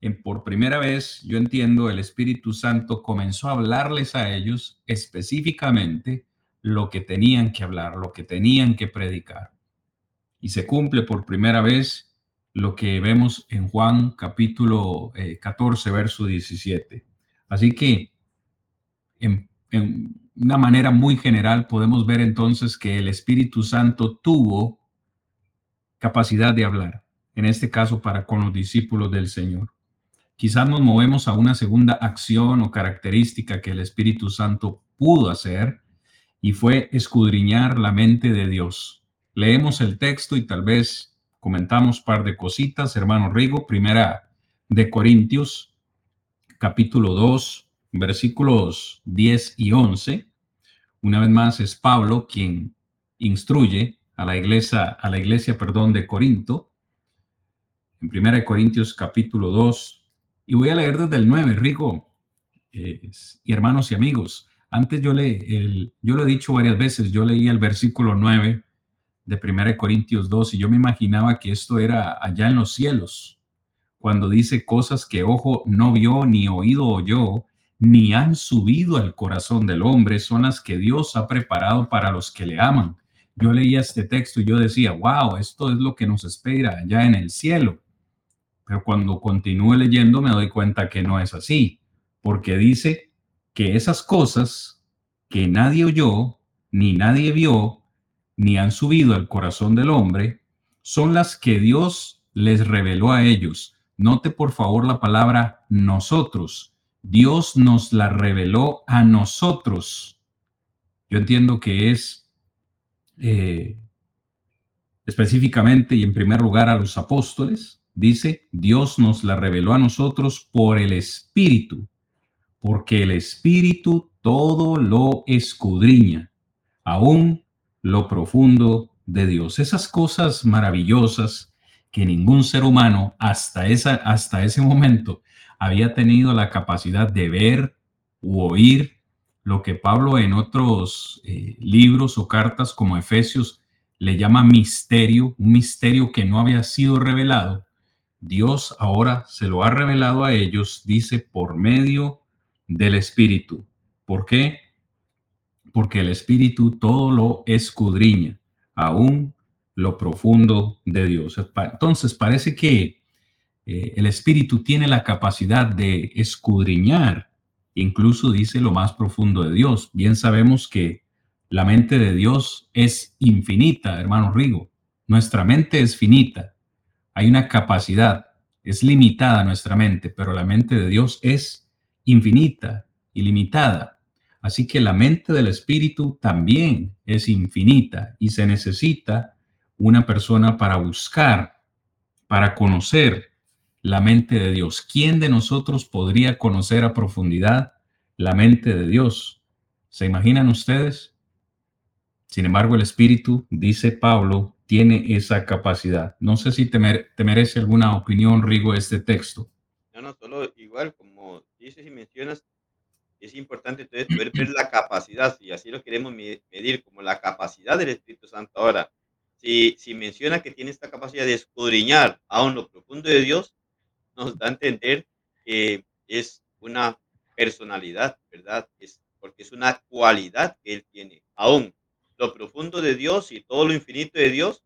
En, por primera vez, yo entiendo, el Espíritu Santo comenzó a hablarles a ellos específicamente lo que tenían que hablar, lo que tenían que predicar. Y se cumple por primera vez lo que vemos en Juan capítulo 14, eh, verso 17. Así que en, en una manera muy general podemos ver entonces que el Espíritu Santo tuvo capacidad de hablar, en este caso para con los discípulos del Señor. Quizás nos movemos a una segunda acción o característica que el Espíritu Santo pudo hacer, y fue escudriñar la mente de Dios. Leemos el texto y tal vez comentamos par de cositas, hermano Rigo, primera de Corintios, capítulo 2, versículos 10 y 11. Una vez más es Pablo quien instruye a la iglesia, a la iglesia, perdón, de Corinto. En primera de Corintios capítulo 2, y voy a leer desde el 9, Rigo, y hermanos y amigos. Antes yo le, yo lo he dicho varias veces, yo leí el versículo 9 de 1 Corintios 2 y yo me imaginaba que esto era allá en los cielos, cuando dice cosas que ojo no vio, ni oído oyó, ni han subido al corazón del hombre, son las que Dios ha preparado para los que le aman. Yo leía este texto y yo decía, wow, esto es lo que nos espera ya en el cielo. Pero cuando continúe leyendo me doy cuenta que no es así, porque dice que esas cosas que nadie oyó, ni nadie vio, ni han subido al corazón del hombre, son las que Dios les reveló a ellos. Note por favor la palabra nosotros. Dios nos la reveló a nosotros. Yo entiendo que es eh, específicamente y en primer lugar a los apóstoles. Dice, Dios nos la reveló a nosotros por el Espíritu, porque el Espíritu todo lo escudriña, aún lo profundo de Dios. Esas cosas maravillosas que ningún ser humano hasta, esa, hasta ese momento había tenido la capacidad de ver u oír, lo que Pablo en otros eh, libros o cartas como Efesios le llama misterio, un misterio que no había sido revelado. Dios ahora se lo ha revelado a ellos, dice, por medio del Espíritu. ¿Por qué? Porque el Espíritu todo lo escudriña, aún lo profundo de Dios. Entonces parece que eh, el Espíritu tiene la capacidad de escudriñar, incluso dice lo más profundo de Dios. Bien sabemos que la mente de Dios es infinita, hermano Rigo. Nuestra mente es finita. Hay una capacidad, es limitada nuestra mente, pero la mente de Dios es infinita, ilimitada. Así que la mente del espíritu también es infinita y se necesita una persona para buscar, para conocer la mente de Dios. ¿Quién de nosotros podría conocer a profundidad la mente de Dios? ¿Se imaginan ustedes? Sin embargo, el Espíritu, dice Pablo, tiene esa capacidad. No sé si te, merece alguna opinión, Rigo, este texto. No, no, solo igual, como dices y mencionas, es importante entonces poder ver la capacidad, y así lo queremos medir, como la capacidad del Espíritu Santo. Ahora, si, si menciona que tiene esta capacidad de escudriñar aún lo profundo de Dios, nos da a entender que es una personalidad, ¿verdad? Es porque es una cualidad que él tiene. Aún lo profundo de Dios y todo lo infinito de Dios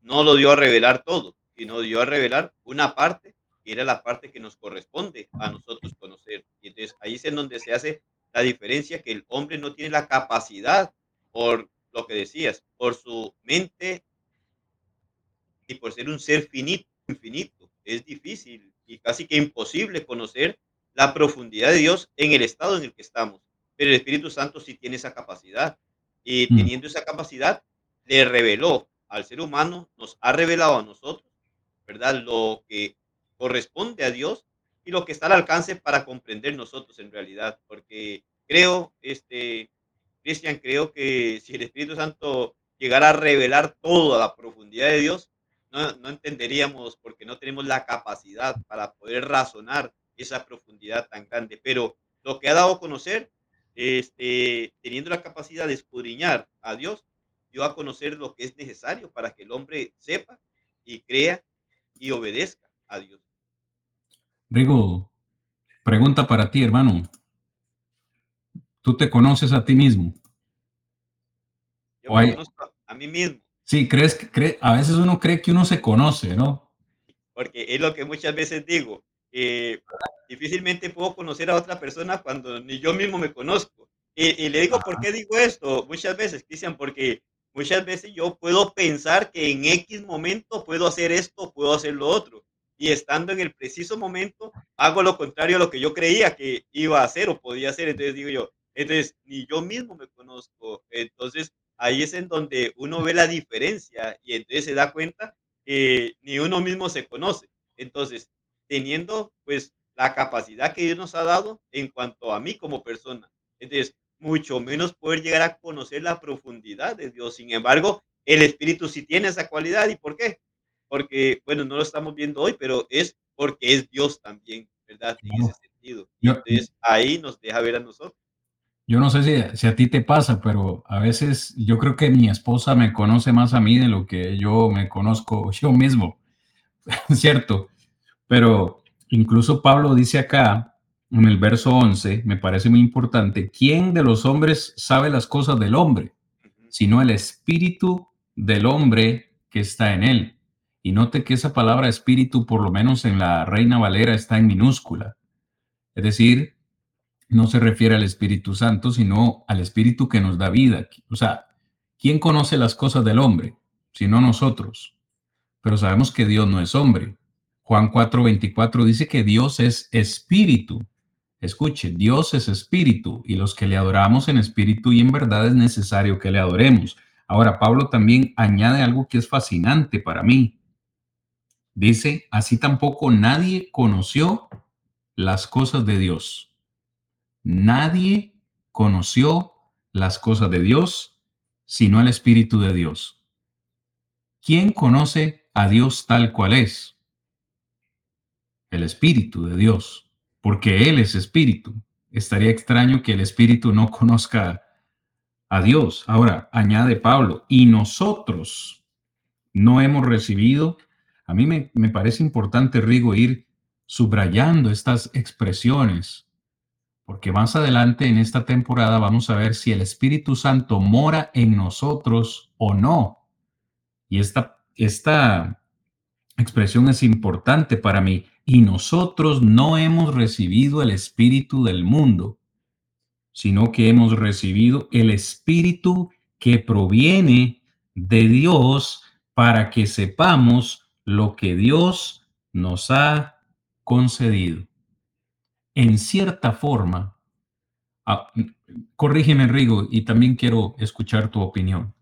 no lo dio a revelar todo, sino dio a revelar una parte era la parte que nos corresponde a nosotros conocer. Y entonces ahí es en donde se hace la diferencia que el hombre no tiene la capacidad por lo que decías, por su mente y por ser un ser finito, infinito. Es difícil y casi que imposible conocer la profundidad de Dios en el estado en el que estamos. Pero el Espíritu Santo sí tiene esa capacidad. Y mm. teniendo esa capacidad, le reveló al ser humano, nos ha revelado a nosotros, ¿verdad? Lo que corresponde a Dios y lo que está al alcance para comprender nosotros en realidad, porque creo, este, Cristian, creo que si el Espíritu Santo llegara a revelar toda la profundidad de Dios, no, no entenderíamos porque no tenemos la capacidad para poder razonar esa profundidad tan grande, pero lo que ha dado a conocer, este, teniendo la capacidad de escudriñar a Dios, dio a conocer lo que es necesario para que el hombre sepa y crea y obedezca a Dios. Rigo, pregunta para ti, hermano. ¿Tú te conoces a ti mismo? Yo me conozco a mí mismo. Sí, crees que a veces uno cree que uno se conoce, ¿no? Porque es lo que muchas veces digo. difícilmente puedo conocer a otra persona cuando ni yo mismo me conozco. Y, le digo, ¿por qué digo esto? Muchas veces, Cristian, porque muchas veces yo puedo pensar que en X momento puedo hacer esto, puedo hacer lo otro y estando en el preciso momento hago lo contrario a lo que yo creía que iba a hacer o podía hacer. Entonces digo yo, entonces ni yo mismo me conozco. Entonces ahí es en donde uno ve la diferencia y entonces se da cuenta que ni uno mismo se conoce. Entonces, teniendo pues la capacidad que Dios nos ha dado en cuanto a mí como persona. Entonces, mucho menos poder llegar a conocer la profundidad de Dios. Sin embargo, el Espíritu sí tiene esa cualidad. ¿Y por qué? Porque, bueno, no lo estamos viendo hoy, pero es porque es Dios también, ¿verdad? En ese sentido. entonces ahí nos deja ver a nosotros. Yo no sé si, si, a ti te pasa, pero a veces yo creo que mi esposa me conoce más a mí de lo que yo me conozco yo mismo, ¿cierto? Pero incluso Pablo dice acá, en el verso 11, me parece muy importante, ¿quién de los hombres sabe las cosas del hombre? Sino el espíritu del hombre que está en él. Y note que esa palabra espíritu, por lo menos en la Reina Valera, está en minúscula. Es decir, no se refiere al Espíritu Santo, sino al Espíritu que nos da vida. O sea, ¿quién conoce las cosas del hombre? Sino nosotros. Pero sabemos que Dios no es hombre. Juan 4:24 dice que Dios es espíritu. Escuche, Dios es espíritu y los que le adoramos en espíritu y en verdad es necesario que le adoremos. Ahora, Pablo también añade algo que es fascinante para mí. Dice, así tampoco nadie conoció las cosas de Dios. Nadie conoció las cosas de Dios sino el Espíritu de Dios. ¿Quién conoce a Dios tal cual es? El Espíritu de Dios, porque Él es Espíritu. Estaría extraño que el Espíritu no conozca a Dios. Ahora, añade Pablo, y nosotros no hemos recibido, a mí me, me parece importante, Rigo, ir subrayando estas expresiones, porque más adelante en esta temporada vamos a ver si el Espíritu Santo mora en nosotros o no. Y esta, esta expresión es importante para mí. Y nosotros no hemos recibido el Espíritu del mundo, sino que hemos recibido el Espíritu que proviene de Dios para que sepamos lo que Dios nos ha concedido. En cierta forma, corrígeme Rigo, y también quiero escuchar tu opinión.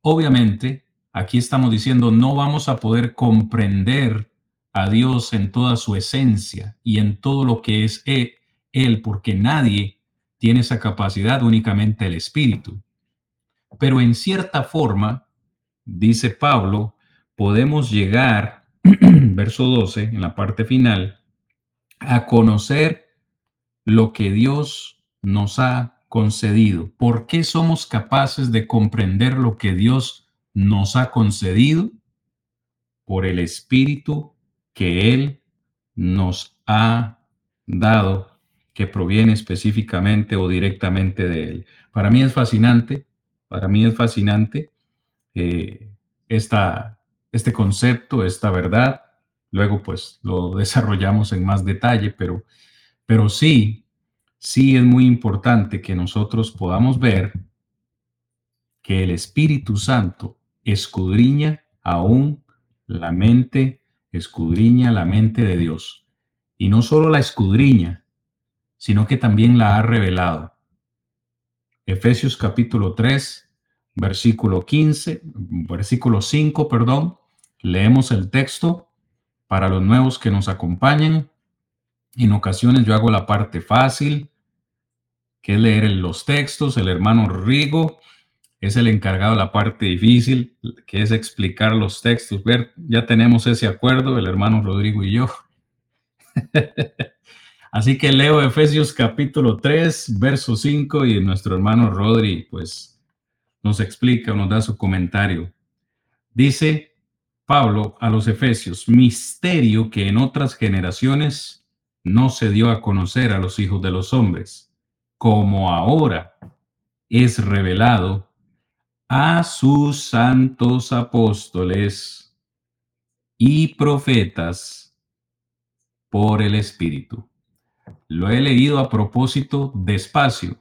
Obviamente, aquí estamos diciendo, no vamos a poder comprender a Dios en toda su esencia y en todo lo que es e, Él, porque nadie tiene esa capacidad, únicamente el Espíritu. Pero en cierta forma, dice Pablo, podemos llegar verso 12, en la parte final, a conocer lo que Dios nos ha concedido. ¿Por qué somos capaces de comprender lo que Dios nos ha concedido? Por el Espíritu que Él nos ha dado, que proviene específicamente o directamente de Él. Para mí es fascinante, para mí es fascinante eh, esta, este concepto, esta verdad. Luego, pues lo desarrollamos en más detalle, pero, pero sí, sí es muy importante que nosotros podamos ver que el Espíritu Santo escudriña aún la mente, escudriña la mente de Dios. Y no solo la escudriña, sino que también la ha revelado. Efesios capítulo 3, versículo 15, versículo 5, perdón, leemos el texto para los nuevos que nos acompañan. En ocasiones yo hago la parte fácil, que es leer los textos. El hermano Rigo es el encargado de la parte difícil, que es explicar los textos. Ver, ya tenemos ese acuerdo, el hermano Rodrigo y yo. Así que leo Efesios capítulo 3, verso 5 y nuestro hermano Rodri pues nos explica, nos da su comentario. Dice, Pablo a los Efesios, misterio que en otras generaciones no se dio a conocer a los hijos de los hombres, como ahora es revelado a sus santos apóstoles y profetas por el Espíritu. Lo he leído a propósito despacio,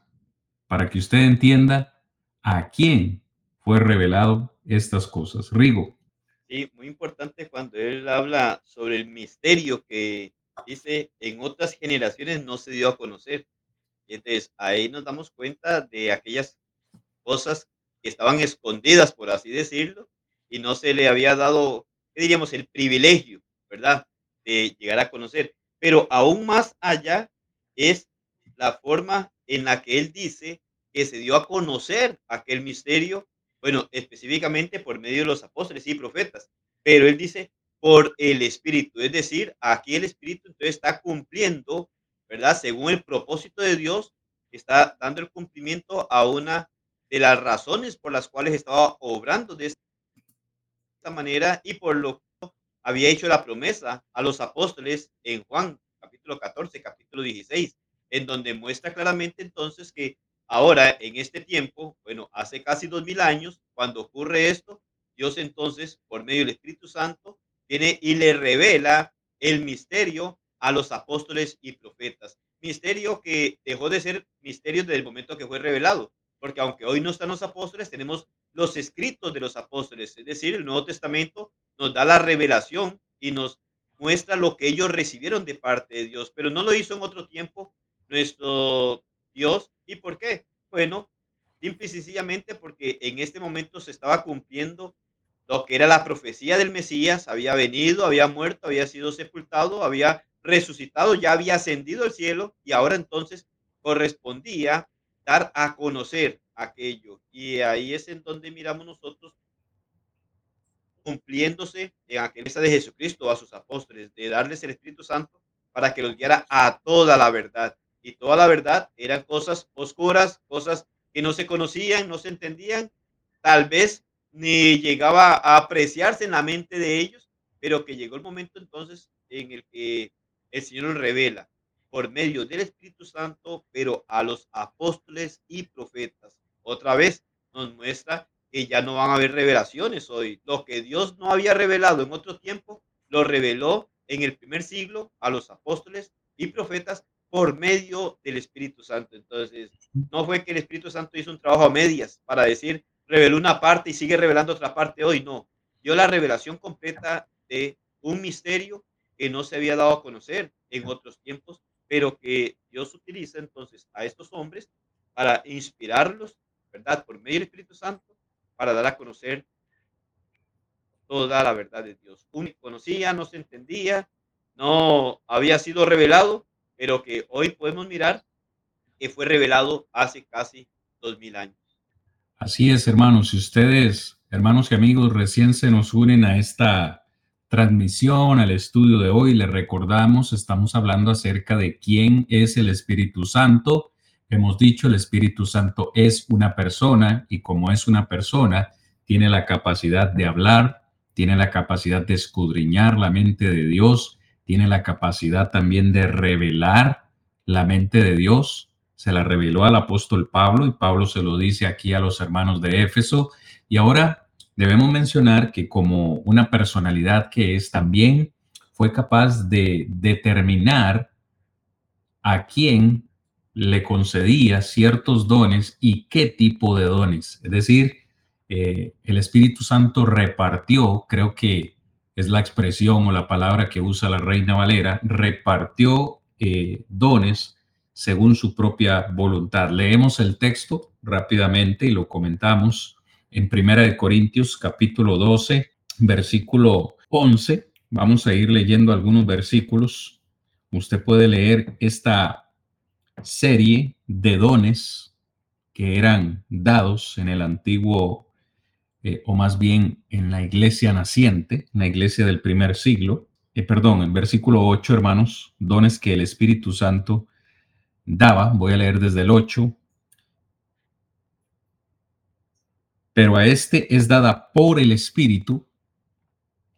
para que usted entienda a quién fue revelado estas cosas. Rigo. Sí, muy importante cuando él habla sobre el misterio que dice en otras generaciones no se dio a conocer. Entonces ahí nos damos cuenta de aquellas cosas que estaban escondidas, por así decirlo, y no se le había dado, ¿qué diríamos?, el privilegio, ¿verdad?, de llegar a conocer. Pero aún más allá es la forma en la que él dice que se dio a conocer aquel misterio bueno, específicamente por medio de los apóstoles y profetas, pero él dice por el Espíritu, es decir, aquí el Espíritu entonces está cumpliendo, ¿verdad? Según el propósito de Dios, está dando el cumplimiento a una de las razones por las cuales estaba obrando de esta manera y por lo había hecho la promesa a los apóstoles en Juan capítulo 14, capítulo 16, en donde muestra claramente entonces que ahora en este tiempo, bueno, hace casi dos mil años, cuando ocurre esto, Dios entonces, por medio del Espíritu Santo, tiene y le revela el misterio a los apóstoles y profetas. Misterio que dejó de ser misterio desde el momento que fue revelado, porque aunque hoy no están los apóstoles, tenemos los escritos de los apóstoles, es decir, el Nuevo Testamento nos da la revelación y nos muestra lo que ellos recibieron de parte de Dios, pero no lo hizo en otro tiempo nuestro Dios. ¿Y por qué? Bueno, simple y sencillamente porque en este momento se estaba cumpliendo lo que era la profecía del Mesías, había venido, había muerto, había sido sepultado, había resucitado, ya había ascendido al cielo y ahora entonces correspondía dar a conocer aquello. Y ahí es en donde miramos nosotros cumpliéndose en aquella de Jesucristo a sus apóstoles, de darles el Espíritu Santo para que los guiara a toda la verdad. Y toda la verdad eran cosas oscuras, cosas que no se conocían, no se entendían, tal vez ni llegaba a apreciarse en la mente de ellos, pero que llegó el momento entonces en el que el Señor revela por medio del Espíritu Santo, pero a los apóstoles y profetas. Otra vez nos muestra que ya no van a haber revelaciones hoy. Lo que Dios no había revelado en otro tiempo, lo reveló en el primer siglo a los apóstoles y profetas por medio del Espíritu Santo. Entonces, no fue que el Espíritu Santo hizo un trabajo a medias para decir, reveló una parte y sigue revelando otra parte hoy. No, dio la revelación completa de un misterio que no se había dado a conocer en otros tiempos, pero que Dios utiliza entonces a estos hombres para inspirarlos, ¿verdad? Por medio del Espíritu Santo, para dar a conocer toda la verdad de Dios. Uno conocía, no se entendía, no había sido revelado, pero que hoy podemos mirar que fue revelado hace casi dos mil años. Así es, hermanos. Si ustedes, hermanos y amigos, recién se nos unen a esta transmisión, al estudio de hoy, les recordamos, estamos hablando acerca de quién es el Espíritu Santo. Hemos dicho, el Espíritu Santo es una persona y como es una persona, tiene la capacidad de hablar, tiene la capacidad de escudriñar la mente de Dios, tiene la capacidad también de revelar la mente de Dios se la reveló al apóstol Pablo y Pablo se lo dice aquí a los hermanos de Éfeso. Y ahora debemos mencionar que como una personalidad que es también fue capaz de determinar a quién le concedía ciertos dones y qué tipo de dones. Es decir, eh, el Espíritu Santo repartió, creo que es la expresión o la palabra que usa la Reina Valera, repartió eh, dones según su propia voluntad. Leemos el texto rápidamente y lo comentamos en Primera de Corintios capítulo 12, versículo 11. Vamos a ir leyendo algunos versículos. Usted puede leer esta serie de dones que eran dados en el antiguo, eh, o más bien en la iglesia naciente, la iglesia del primer siglo. Eh, perdón, en versículo 8, hermanos, dones que el Espíritu Santo daba, voy a leer desde el 8, pero a este es dada por el Espíritu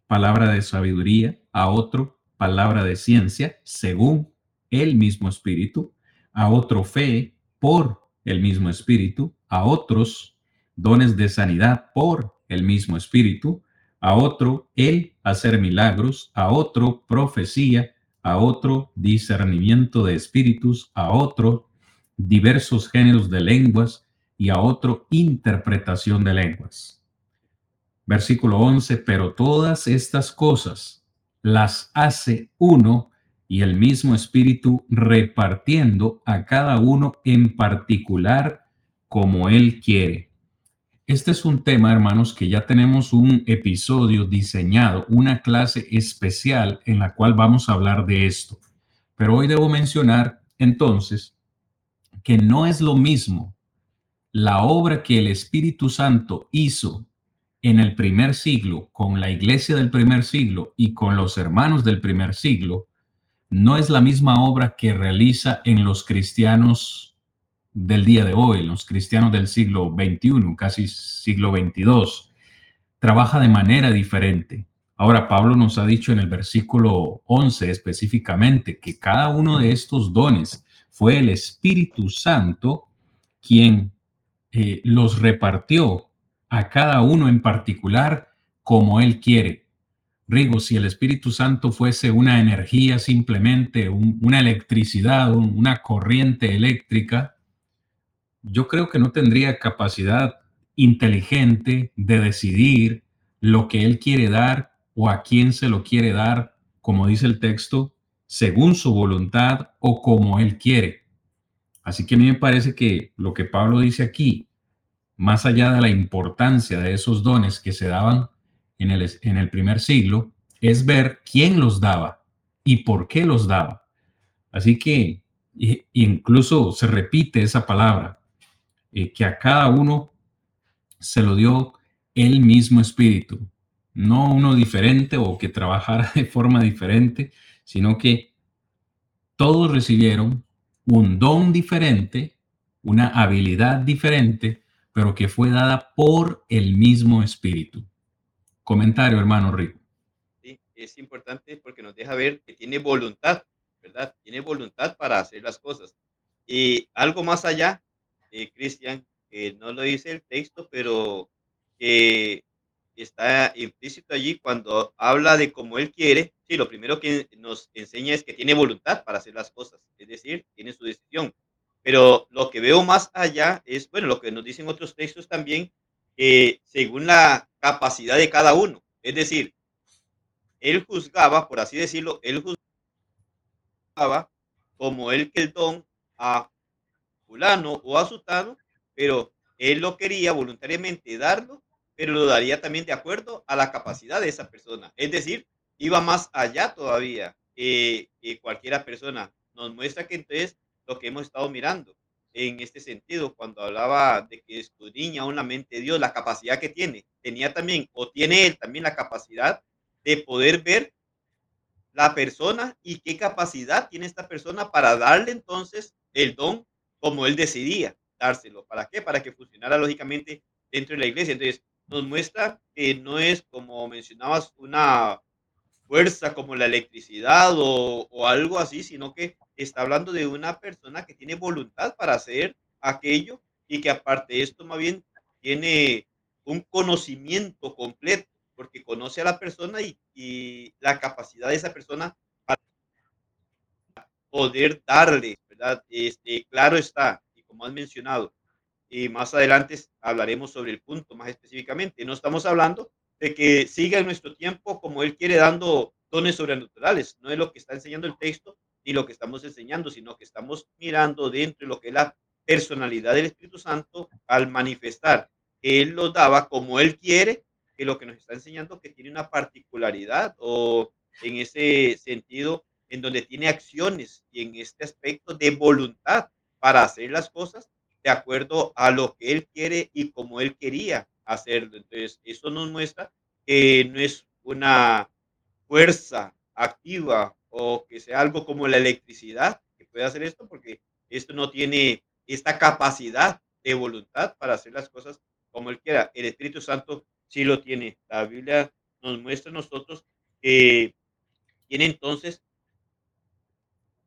palabra de sabiduría, a otro palabra de ciencia, según el mismo Espíritu, a otro fe por el mismo Espíritu, a otros dones de sanidad por el mismo Espíritu, a otro el hacer milagros, a otro profecía, a otro discernimiento de espíritus, a otro diversos géneros de lenguas y a otro interpretación de lenguas. Versículo 11, pero todas estas cosas las hace uno y el mismo espíritu repartiendo a cada uno en particular como él quiere. Este es un tema, hermanos, que ya tenemos un episodio diseñado, una clase especial en la cual vamos a hablar de esto. Pero hoy debo mencionar entonces que no es lo mismo la obra que el Espíritu Santo hizo en el primer siglo con la iglesia del primer siglo y con los hermanos del primer siglo, no es la misma obra que realiza en los cristianos del día de hoy, los cristianos del siglo XXI, casi siglo XXII, trabaja de manera diferente. Ahora, Pablo nos ha dicho en el versículo 11 específicamente que cada uno de estos dones fue el Espíritu Santo quien eh, los repartió a cada uno en particular como Él quiere. Rigo, si el Espíritu Santo fuese una energía simplemente, una electricidad, una corriente eléctrica, yo creo que no tendría capacidad inteligente de decidir lo que Él quiere dar o a quién se lo quiere dar, como dice el texto, según su voluntad o como Él quiere. Así que a mí me parece que lo que Pablo dice aquí, más allá de la importancia de esos dones que se daban en el, en el primer siglo, es ver quién los daba y por qué los daba. Así que incluso se repite esa palabra, que a cada uno se lo dio el mismo espíritu, no uno diferente o que trabajara de forma diferente, sino que todos recibieron un don diferente, una habilidad diferente, pero que fue dada por el mismo espíritu. Comentario, hermano Rico. Sí, es importante porque nos deja ver que tiene voluntad, ¿verdad? Tiene voluntad para hacer las cosas. Y algo más allá, eh, Cristian, que no lo dice el texto, pero está implícito allí cuando habla de cómo él quiere. Sí, lo primero que nos enseña es que tiene voluntad para hacer las cosas, es decir, tiene su decisión. Pero lo que veo más allá es, bueno, lo que nos dicen otros textos también, que según la capacidad de cada uno. Es decir, él juzgaba, por así decirlo, él juzgaba como él que el don a o a pero él lo quería voluntariamente darlo pero lo daría también de acuerdo a la capacidad de esa persona. Es decir, iba más allá todavía que, cualquiera persona. Nos muestra que entonces lo que hemos estado mirando en este sentido, cuando hablaba de que escudriña una mente de Dios, la capacidad que tiene, tenía también, o tiene él también la capacidad de poder ver la persona y qué capacidad tiene esta persona para darle entonces el don como él decidía dárselo. ¿Para qué? Para que funcionara lógicamente dentro de la iglesia. Entonces, nos muestra que no es, como mencionabas, una fuerza como la electricidad o, algo así, sino que está hablando de una persona que tiene voluntad para hacer aquello y que aparte de esto más bien tiene un conocimiento completo, porque conoce a la persona y, y la capacidad de esa persona para poder darle, ¿verdad? Este, claro está, y como has mencionado, y más adelante hablaremos sobre el punto más específicamente. No estamos hablando de que siga en nuestro tiempo como Él quiere dando dones sobrenaturales. No es lo que está enseñando el texto ni lo que estamos enseñando, sino que estamos mirando dentro de lo que es la personalidad del Espíritu Santo al manifestar que Él lo daba como Él quiere, que lo que nos está enseñando que tiene una particularidad o en ese sentido en donde tiene acciones y en este aspecto de voluntad para hacer las cosas de acuerdo a lo que él quiere y como él quería hacerlo. Entonces, eso nos muestra que no es una fuerza activa o que sea algo como la electricidad que puede hacer esto, porque esto no tiene esta capacidad de voluntad para hacer las cosas como él quiera. El Espíritu Santo sí lo tiene. La Biblia nos muestra a nosotros que tiene entonces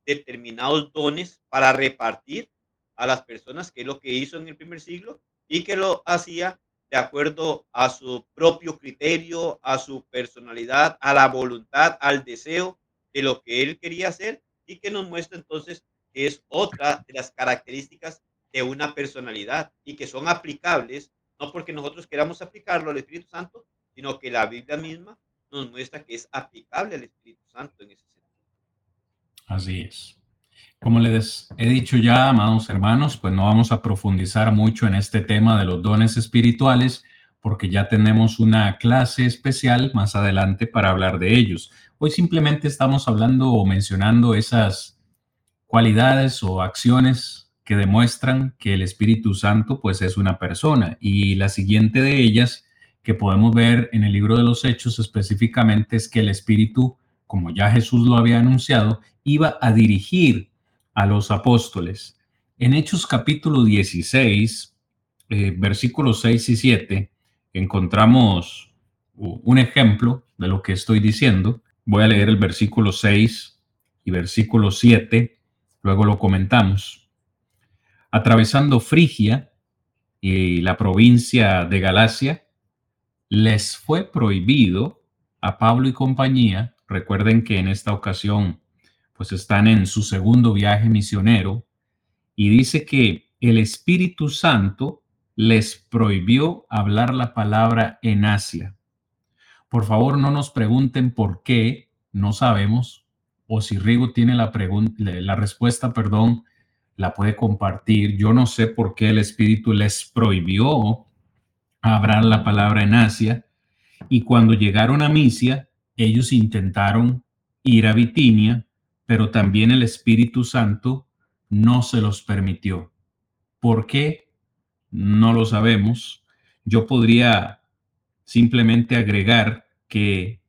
determinados dones para repartir a las personas, que es lo que hizo en el primer siglo, y que lo hacía de acuerdo a su propio criterio, a su personalidad, a la voluntad, al deseo de lo que él quería hacer, y que nos muestra entonces que es otra de las características de una personalidad y que son aplicables, no porque nosotros queramos aplicarlo al Espíritu Santo, sino que la Biblia misma nos muestra que es aplicable al Espíritu Santo en ese sentido. Así es. Como les he dicho ya, amados hermanos, pues no vamos a profundizar mucho en este tema de los dones espirituales porque ya tenemos una clase especial más adelante para hablar de ellos. Hoy simplemente estamos hablando o mencionando esas cualidades o acciones que demuestran que el Espíritu Santo pues es una persona y la siguiente de ellas que podemos ver en el libro de los Hechos específicamente es que el Espíritu, como ya Jesús lo había anunciado, iba a dirigir a los apóstoles. En Hechos capítulo 16, eh, versículos 6 y 7, encontramos un ejemplo de lo que estoy diciendo. Voy a leer el versículo 6 y versículo 7, luego lo comentamos. Atravesando Frigia y la provincia de Galacia, les fue prohibido a Pablo y compañía, recuerden que en esta ocasión pues están en su segundo viaje misionero, y dice que el Espíritu Santo les prohibió hablar la palabra en Asia. Por favor, no nos pregunten por qué, no sabemos, o si Rigo tiene la, la respuesta, perdón, la puede compartir. Yo no sé por qué el Espíritu les prohibió hablar la palabra en Asia, y cuando llegaron a Misia, ellos intentaron ir a Bitinia, pero también el Espíritu Santo no se los permitió. ¿Por qué? No lo sabemos. Yo podría simplemente agregar que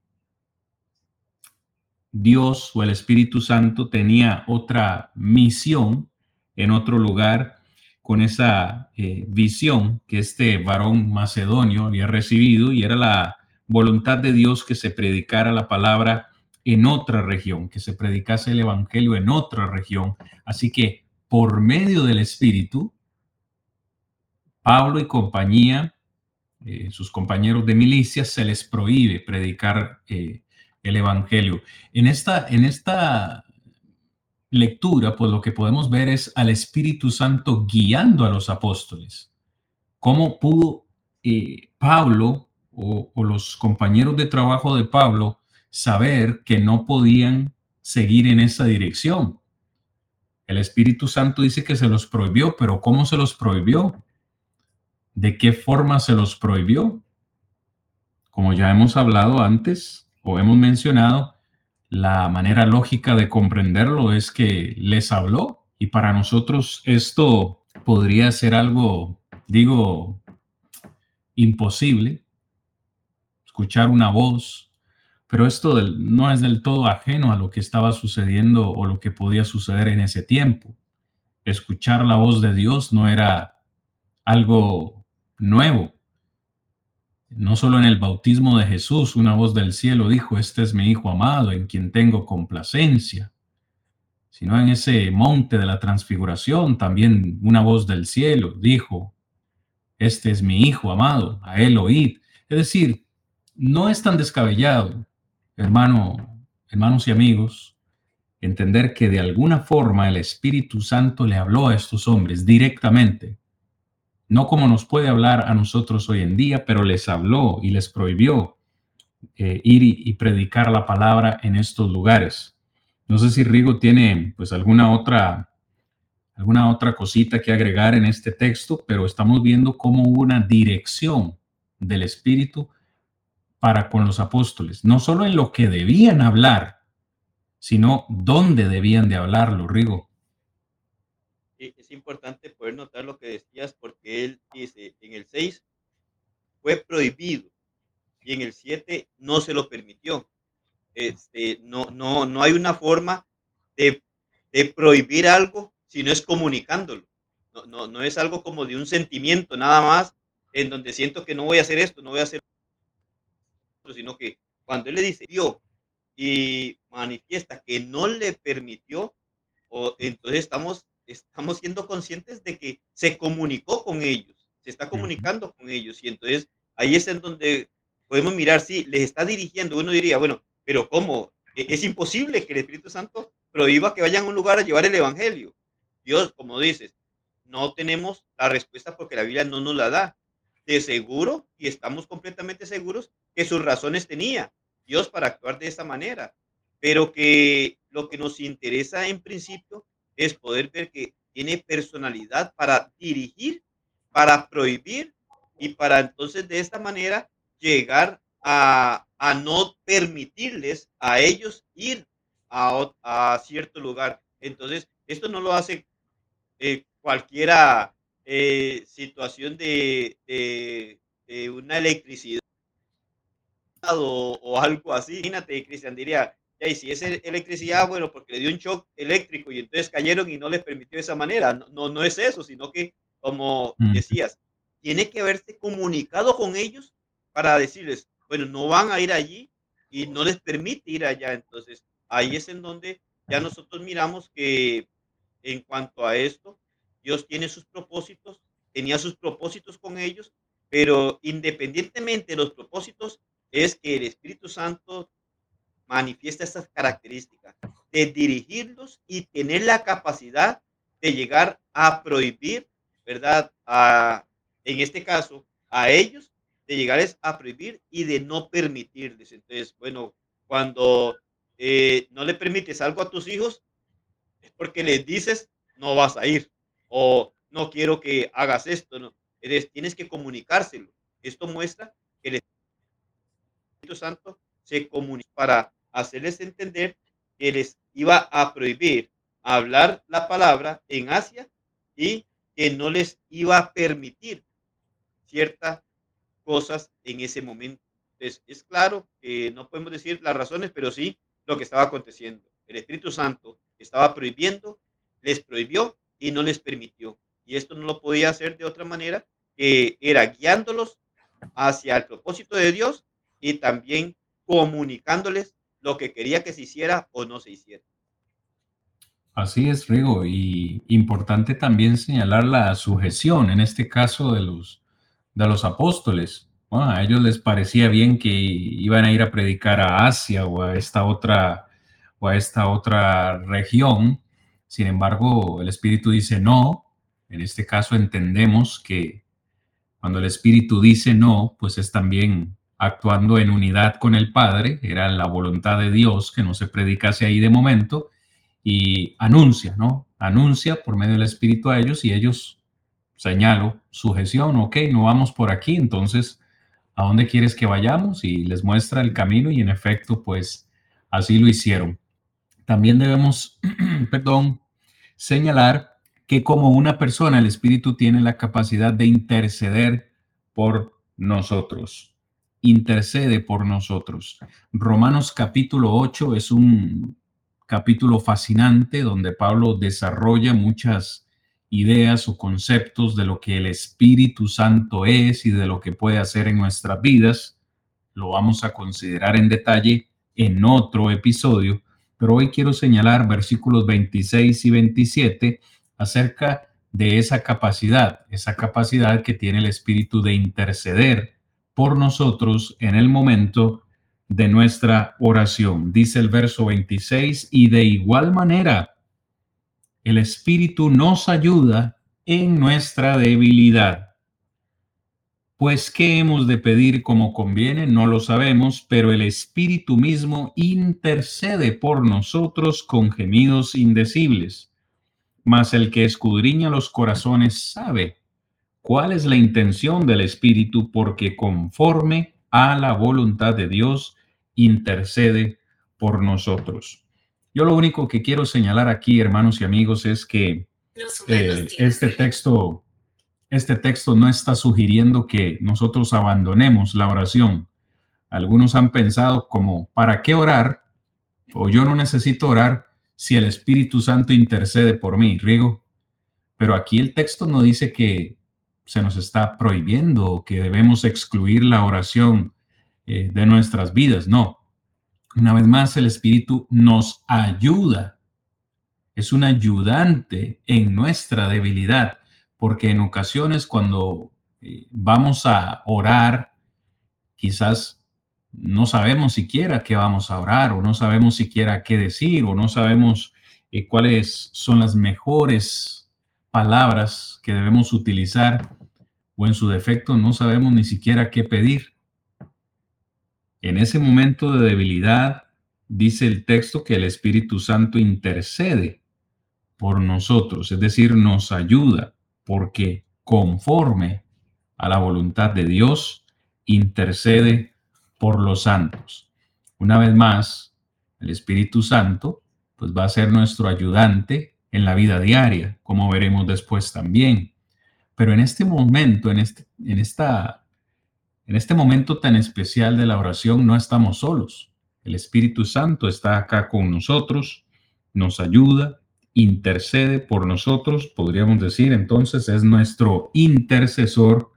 Dios o el Espíritu Santo tenía otra misión en otro lugar con esa eh, visión que este varón macedonio había recibido y era la voluntad de Dios que se predicara la palabra en otra región, que se predicase el Evangelio en otra región. Así que por medio del Espíritu, Pablo y compañía, eh, sus compañeros de milicia, se les prohíbe predicar eh, el Evangelio. En esta, en esta lectura, pues lo que podemos ver es al Espíritu Santo guiando a los apóstoles. ¿Cómo pudo eh, Pablo o, los compañeros de trabajo de Pablo saber que no podían seguir en esa dirección? El Espíritu Santo dice que se los prohibió, pero ¿cómo se los prohibió? ¿De qué forma se los prohibió? Como ya hemos hablado antes o hemos mencionado, la manera lógica de comprenderlo es que les habló y para nosotros esto podría ser algo, digo, imposible, escuchar una voz, pero esto no es del todo ajeno a lo que estaba sucediendo o lo que podía suceder en ese tiempo. Escuchar la voz de Dios no era algo nuevo. No solo en el bautismo de Jesús, una voz del cielo dijo, este es mi Hijo amado, en quien tengo complacencia, sino en ese monte de la transfiguración, también una voz del cielo dijo, este es mi Hijo amado, a él oíd. Es decir, no es tan descabellado, hermano, hermanos y amigos, entender que de alguna forma el Espíritu Santo le habló a estos hombres directamente no como nos puede hablar a nosotros hoy en día, pero les habló y les prohibió eh, ir y, predicar la palabra en estos lugares. No sé si Rigo tiene pues alguna otra alguna otra cosita que agregar en este texto, pero estamos viendo cómo hubo una dirección del Espíritu para con los apóstoles, no solo en lo que debían hablar, sino dónde debían de hablarlo, Rigo es importante poder notar lo que decías porque él dice en el 6 fue prohibido y en el 7 no se lo permitió. Este, no, no, no hay una forma de, prohibir algo si no es comunicándolo. No, no, no es algo como de un sentimiento nada más en donde siento que no voy a hacer esto, no voy a hacer sino que cuando él le dice Dios y manifiesta que no le permitió, o, entonces estamos estamos siendo conscientes de que se comunicó con ellos, se está comunicando con ellos y entonces ahí es en donde podemos mirar si les está dirigiendo. Uno diría, bueno, pero ¿cómo? E-, es imposible que el Espíritu Santo prohíba que vayan a un lugar a llevar el Evangelio. Dios, como dices, no tenemos la respuesta porque la Biblia no nos la da. De seguro, y estamos completamente seguros, que sus razones tenía Dios para actuar de esa manera, pero que lo que nos interesa en principio es poder ver que tiene personalidad para dirigir, para prohibir y para entonces de esta manera llegar a, no permitirles a ellos ir a, cierto lugar. Entonces, esto no lo hace eh, cualquiera eh, situación de, una electricidad o, o, algo así. Imagínate, Cristian diría, y si es electricidad, bueno, porque le dio un shock eléctrico y entonces cayeron y no les permitió de esa manera. No, no, es eso, sino que, como mm. decías, tiene que haberse comunicado con ellos para decirles, bueno, no van a ir allí y no les permite ir allá. Entonces, ahí es en donde ya nosotros miramos que en cuanto a esto, Dios tiene sus propósitos, tenía sus propósitos con ellos, pero independientemente de los propósitos, es que el Espíritu Santo manifiesta estas características de dirigirlos y tener la capacidad de llegar a prohibir, ¿verdad? en este caso, a ellos, de llegar a prohibir y de no permitirles. Entonces, bueno, cuando eh, no le permites algo a tus hijos, es porque les dices, no vas a ir, o no quiero que hagas esto, no. Tienes que comunicárselo. Esto muestra Santo se comunica para hacerles entender que les iba a prohibir hablar la palabra en Asia y que no les iba a permitir ciertas cosas en ese momento. Es claro que no podemos decir las razones, pero sí lo que estaba aconteciendo. El Espíritu Santo estaba prohibiendo, les prohibió y no les permitió. Y esto no lo podía hacer de otra manera que era guiándolos hacia el propósito de Dios y también comunicándoles lo que quería que se hiciera o no se hiciera. Así es, Rigo, y importante también señalar la sujeción, en este caso de los, de los apóstoles. a ellos les parecía bien que iban a ir a predicar a Asia o a esta otra, o a esta otra región. Sin embargo, el Espíritu dice no. En este caso entendemos que cuando el Espíritu dice no, pues es también actuando en unidad con el Padre, era la voluntad de Dios que no se predicase ahí de momento, y anuncia, ¿no? Anuncia por medio del Espíritu a ellos y ellos, señalo, sujeción, ok, no vamos por aquí, entonces, ¿a dónde quieres que vayamos? Y les muestra el camino y en efecto, pues así lo hicieron. También debemos, perdón, señalar que como una persona, el Espíritu tiene la capacidad de interceder por nosotros intercede por nosotros. Romanos capítulo 8 es un capítulo fascinante donde Pablo desarrolla muchas ideas o conceptos de lo que el Espíritu Santo es y de lo que puede hacer en nuestras vidas. Lo vamos a considerar en detalle en otro episodio, pero hoy quiero señalar versículos 26 y 27 acerca de esa capacidad, esa capacidad que tiene el Espíritu de interceder por nosotros en el momento de nuestra oración. Dice el verso 26, y de igual manera, el Espíritu nos ayuda en nuestra debilidad. Pues, ¿qué hemos de pedir como conviene? No lo sabemos, pero el Espíritu mismo intercede por nosotros con gemidos indecibles. Mas el que escudriña los corazones sabe cuál es la intención del Espíritu, porque conforme a la voluntad de Dios intercede por nosotros. Yo lo único que quiero señalar aquí, hermanos y amigos, es que eh, este texto, este texto no está sugiriendo que nosotros abandonemos la oración. Algunos han pensado como, ¿para qué orar? O yo no necesito orar si el Espíritu Santo intercede por mí, Rigo. Pero aquí el texto no dice que se nos está prohibiendo que debemos excluir la oración eh, de nuestras vidas. No. Una vez más, el Espíritu nos ayuda. Es un ayudante en nuestra debilidad, porque en ocasiones cuando eh, vamos a orar, quizás no sabemos siquiera qué vamos a orar o no sabemos siquiera qué decir o no sabemos eh, cuáles son las mejores palabras que debemos utilizar o en su defecto no sabemos ni siquiera qué pedir. En ese momento de debilidad, dice el texto que el Espíritu Santo intercede por nosotros, es decir, nos ayuda, porque conforme a la voluntad de Dios, intercede por los santos. Una vez más, el Espíritu Santo pues va a ser nuestro ayudante en la vida diaria, como veremos después también. Pero en este momento, en este, en esta, en este momento tan especial de la oración, no estamos solos. El Espíritu Santo está acá con nosotros, nos ayuda, intercede por nosotros, podríamos decir, entonces es nuestro intercesor.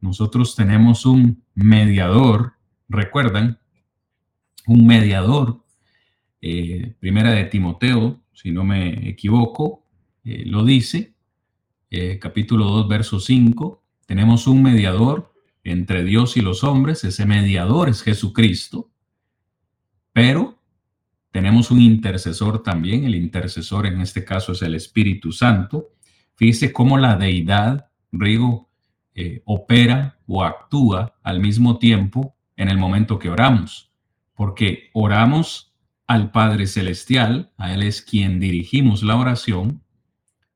Nosotros tenemos un mediador recuerdan, un mediador, eh, primera de Timoteo, si no me equivoco, eh, lo dice, eh, capítulo 2, verso 5, tenemos un mediador entre Dios y los hombres, ese mediador es Jesucristo, pero tenemos un intercesor también, el intercesor en este caso es el Espíritu Santo. Fíjese cómo la deidad, Rigo, eh, opera o actúa al mismo tiempo en el momento que oramos, porque oramos al Padre Celestial, a Él es quien dirigimos la oración,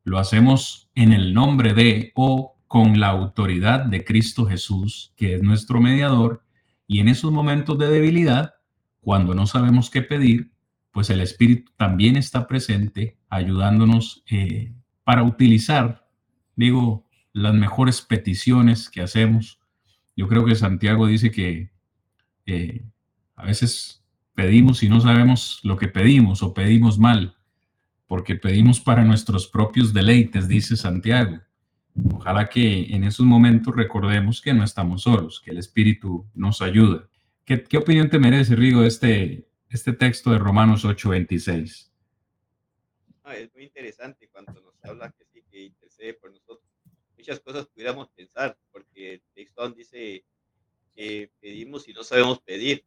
lo hacemos en el nombre de o con la autoridad de Cristo Jesús, que es nuestro mediador, y en esos momentos de debilidad, cuando no sabemos qué pedir, pues el Espíritu también está presente ayudándonos eh, para utilizar, digo, las mejores peticiones que hacemos. Yo creo que Santiago dice que eh, a veces pedimos y no sabemos lo que pedimos o pedimos mal, porque pedimos para nuestros propios deleites, dice Santiago. Ojalá que en esos momentos recordemos que no estamos solos, que el Espíritu nos ayuda. ¿Qué, qué opinión te merece, Rigo, este, este texto de Romanos 8:26? Ah, es muy interesante cuando nos habla que sí, que intercede por nosotros. Muchas cosas pudiéramos pensar, porque el texto dice que pedimos y no sabemos pedir.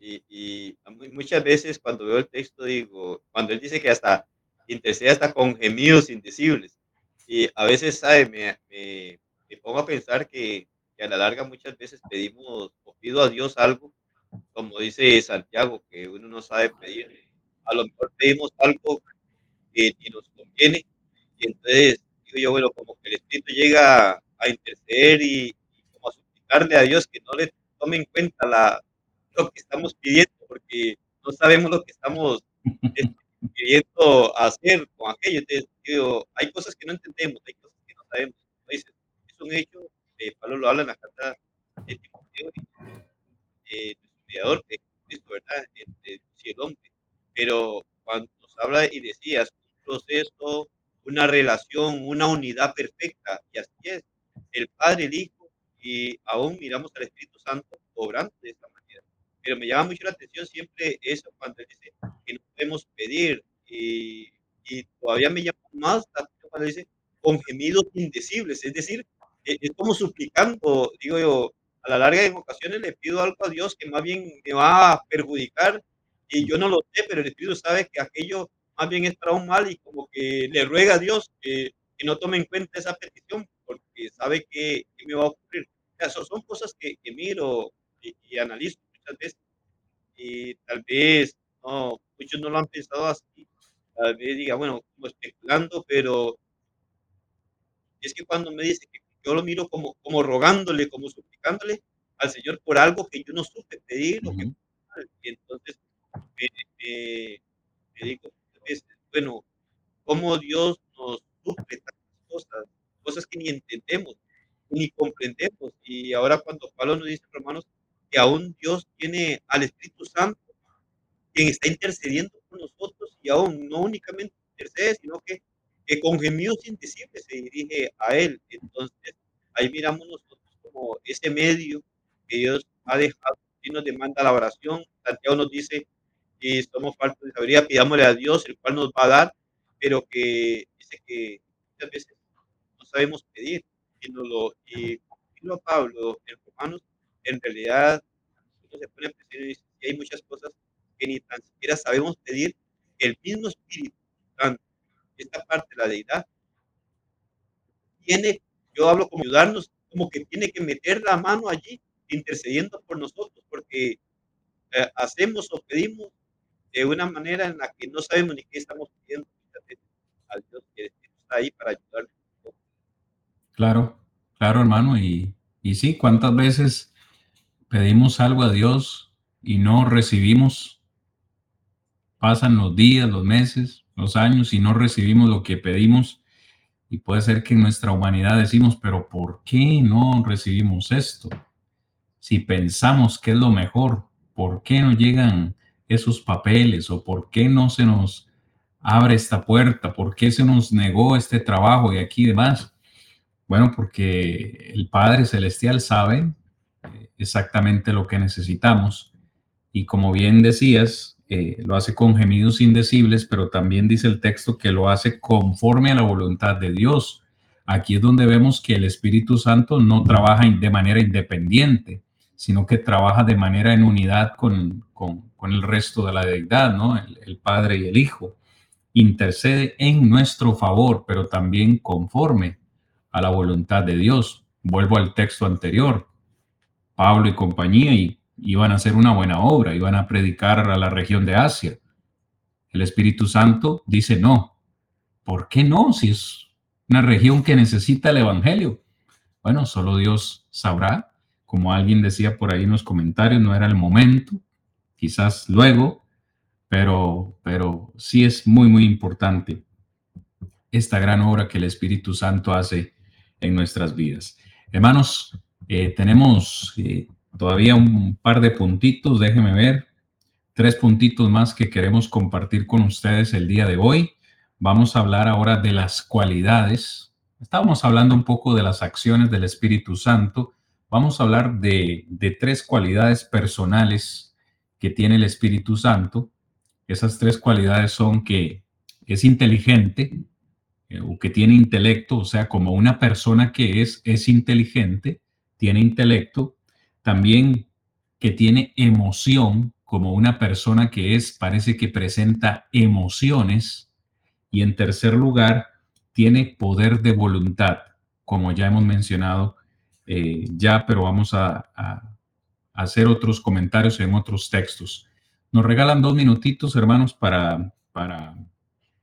Y, y muchas veces cuando veo el texto digo, cuando él dice que hasta intercede hasta con gemidos indecibles, y a veces, ¿sabe? Me, me, me pongo a pensar que, que, a la larga muchas veces pedimos o pido a Dios algo, como dice Santiago, que uno no sabe pedir. A lo mejor pedimos algo que ni nos conviene, y entonces digo yo, bueno, como que el Espíritu llega a interceder y, y como a suplicarle a Dios que no le tome en cuenta la, lo que estamos pidiendo, porque no sabemos lo que estamos queriendo hacer con aquello. Entonces, digo, hay cosas que no entendemos, hay cosas que no sabemos. Dice, es un hecho, eh, Pablo lo habla en la carta de Timoteo, eh, mediador, que es ¿verdad?, entre Dios y el hombre. Pero cuando nos habla y decías, un proceso, una relación, una unidad perfecta, y así es, el Padre, el Hijo, y aún miramos al Espíritu Santo obrando de esta manera. Pero me llama mucho la atención siempre eso cuando dice que no podemos pedir, y, y todavía me llama más la atención cuando dice con gemidos indecibles, es decir, es como suplicando, digo yo, a la larga en ocasiones le pido algo a Dios que más bien me va a perjudicar y yo no lo sé, pero el Espíritu sabe que aquello más bien es para un mal y como que le ruega a Dios que, que no tome en cuenta esa petición porque sabe que, que me va a ocurrir. O sea, son, cosas que, que miro y, y, analizo muchas veces y tal vez no, muchos no lo han pensado así. Tal vez diga, bueno, como especulando, pero es que cuando me dice que yo lo miro como, como rogándole, como suplicándole al Señor por algo que yo no supe pedir, uh -huh. que, y entonces me, me, me digo, bueno, cómo Dios nos suple tantas cosas, cosas que ni entendemos, ni comprendemos. Y ahora cuando Pablo nos dice, hermanos, que aún Dios tiene al Espíritu Santo, quien está intercediendo por nosotros y aún no únicamente intercede, sino que que con gemidos indecibles se dirige a Él. Entonces, ahí miramos nosotros como ese medio que Dios ha dejado y nos demanda la oración. Santiago nos dice que somos faltos de sabiduría, pidámosle a Dios, el cual nos va a dar, pero que dice que muchas veces no sabemos pedir. Y, nos lo, y como Pablo en Romanos, en realidad uno se pone a y dice que hay muchas cosas que sabemos pedir. El mismo Espíritu Santo esta parte de la deidad, tiene, yo hablo como ayudarnos, como que tiene que meter la mano allí, intercediendo por nosotros, porque eh, hacemos o pedimos de una manera en la que no sabemos ni qué estamos pidiendo al Dios que está ahí para ayudarnos. Claro, claro, hermano, y, y sí, ¿cuántas veces pedimos algo a Dios y no recibimos? Pasan los días, los meses, los años y no recibimos lo que pedimos. Y puede ser que en nuestra humanidad decimos, pero ¿por qué no recibimos esto? Si pensamos que es lo mejor, ¿por qué no llegan esos papeles o por qué no se nos abre esta puerta? ¿Por qué se nos negó este trabajo y aquí demás? Bueno, porque el Padre Celestial sabe eh, exactamente lo que necesitamos. Y como bien decías, eh, lo hace con gemidos indecibles, pero también dice el texto que lo hace conforme a la voluntad de Dios. Aquí es donde vemos que el Espíritu Santo no trabaja de manera independiente, sino que trabaja de manera en unidad con, el resto de la deidad, ¿no? el Padre y el Hijo. Intercede en nuestro favor, pero también conforme a la voluntad de Dios. Vuelvo al texto anterior. Pablo y compañía y iban a hacer una buena obra, iban a predicar a la región de Asia. El Espíritu Santo dice no. ¿Por qué no? Si es una región que necesita el Evangelio. Bueno, solo Dios sabrá. Como alguien decía por ahí en los comentarios, no era el momento. Quizás luego, pero, pero sí es muy, muy importante esta gran obra que el Espíritu Santo hace en nuestras vidas. Hermanos, eh, tenemos eh, todavía un par de puntitos, déjenme ver, tres puntitos más que queremos compartir con ustedes el día de hoy. Vamos a hablar ahora de las cualidades. Estábamos hablando un poco de las acciones del Espíritu Santo. Vamos a hablar de, tres cualidades personales que tiene el Espíritu Santo. Esas tres cualidades son que es inteligente, eh, o que tiene intelecto, o sea, como una persona que es, es inteligente, tiene intelecto, también que tiene emoción, como una persona que es, parece que presenta emociones. Y en tercer lugar, tiene poder de voluntad, como ya hemos mencionado eh, ya, pero vamos a, hacer otros comentarios en otros textos. Nos regalan dos minutitos, hermanos, para, para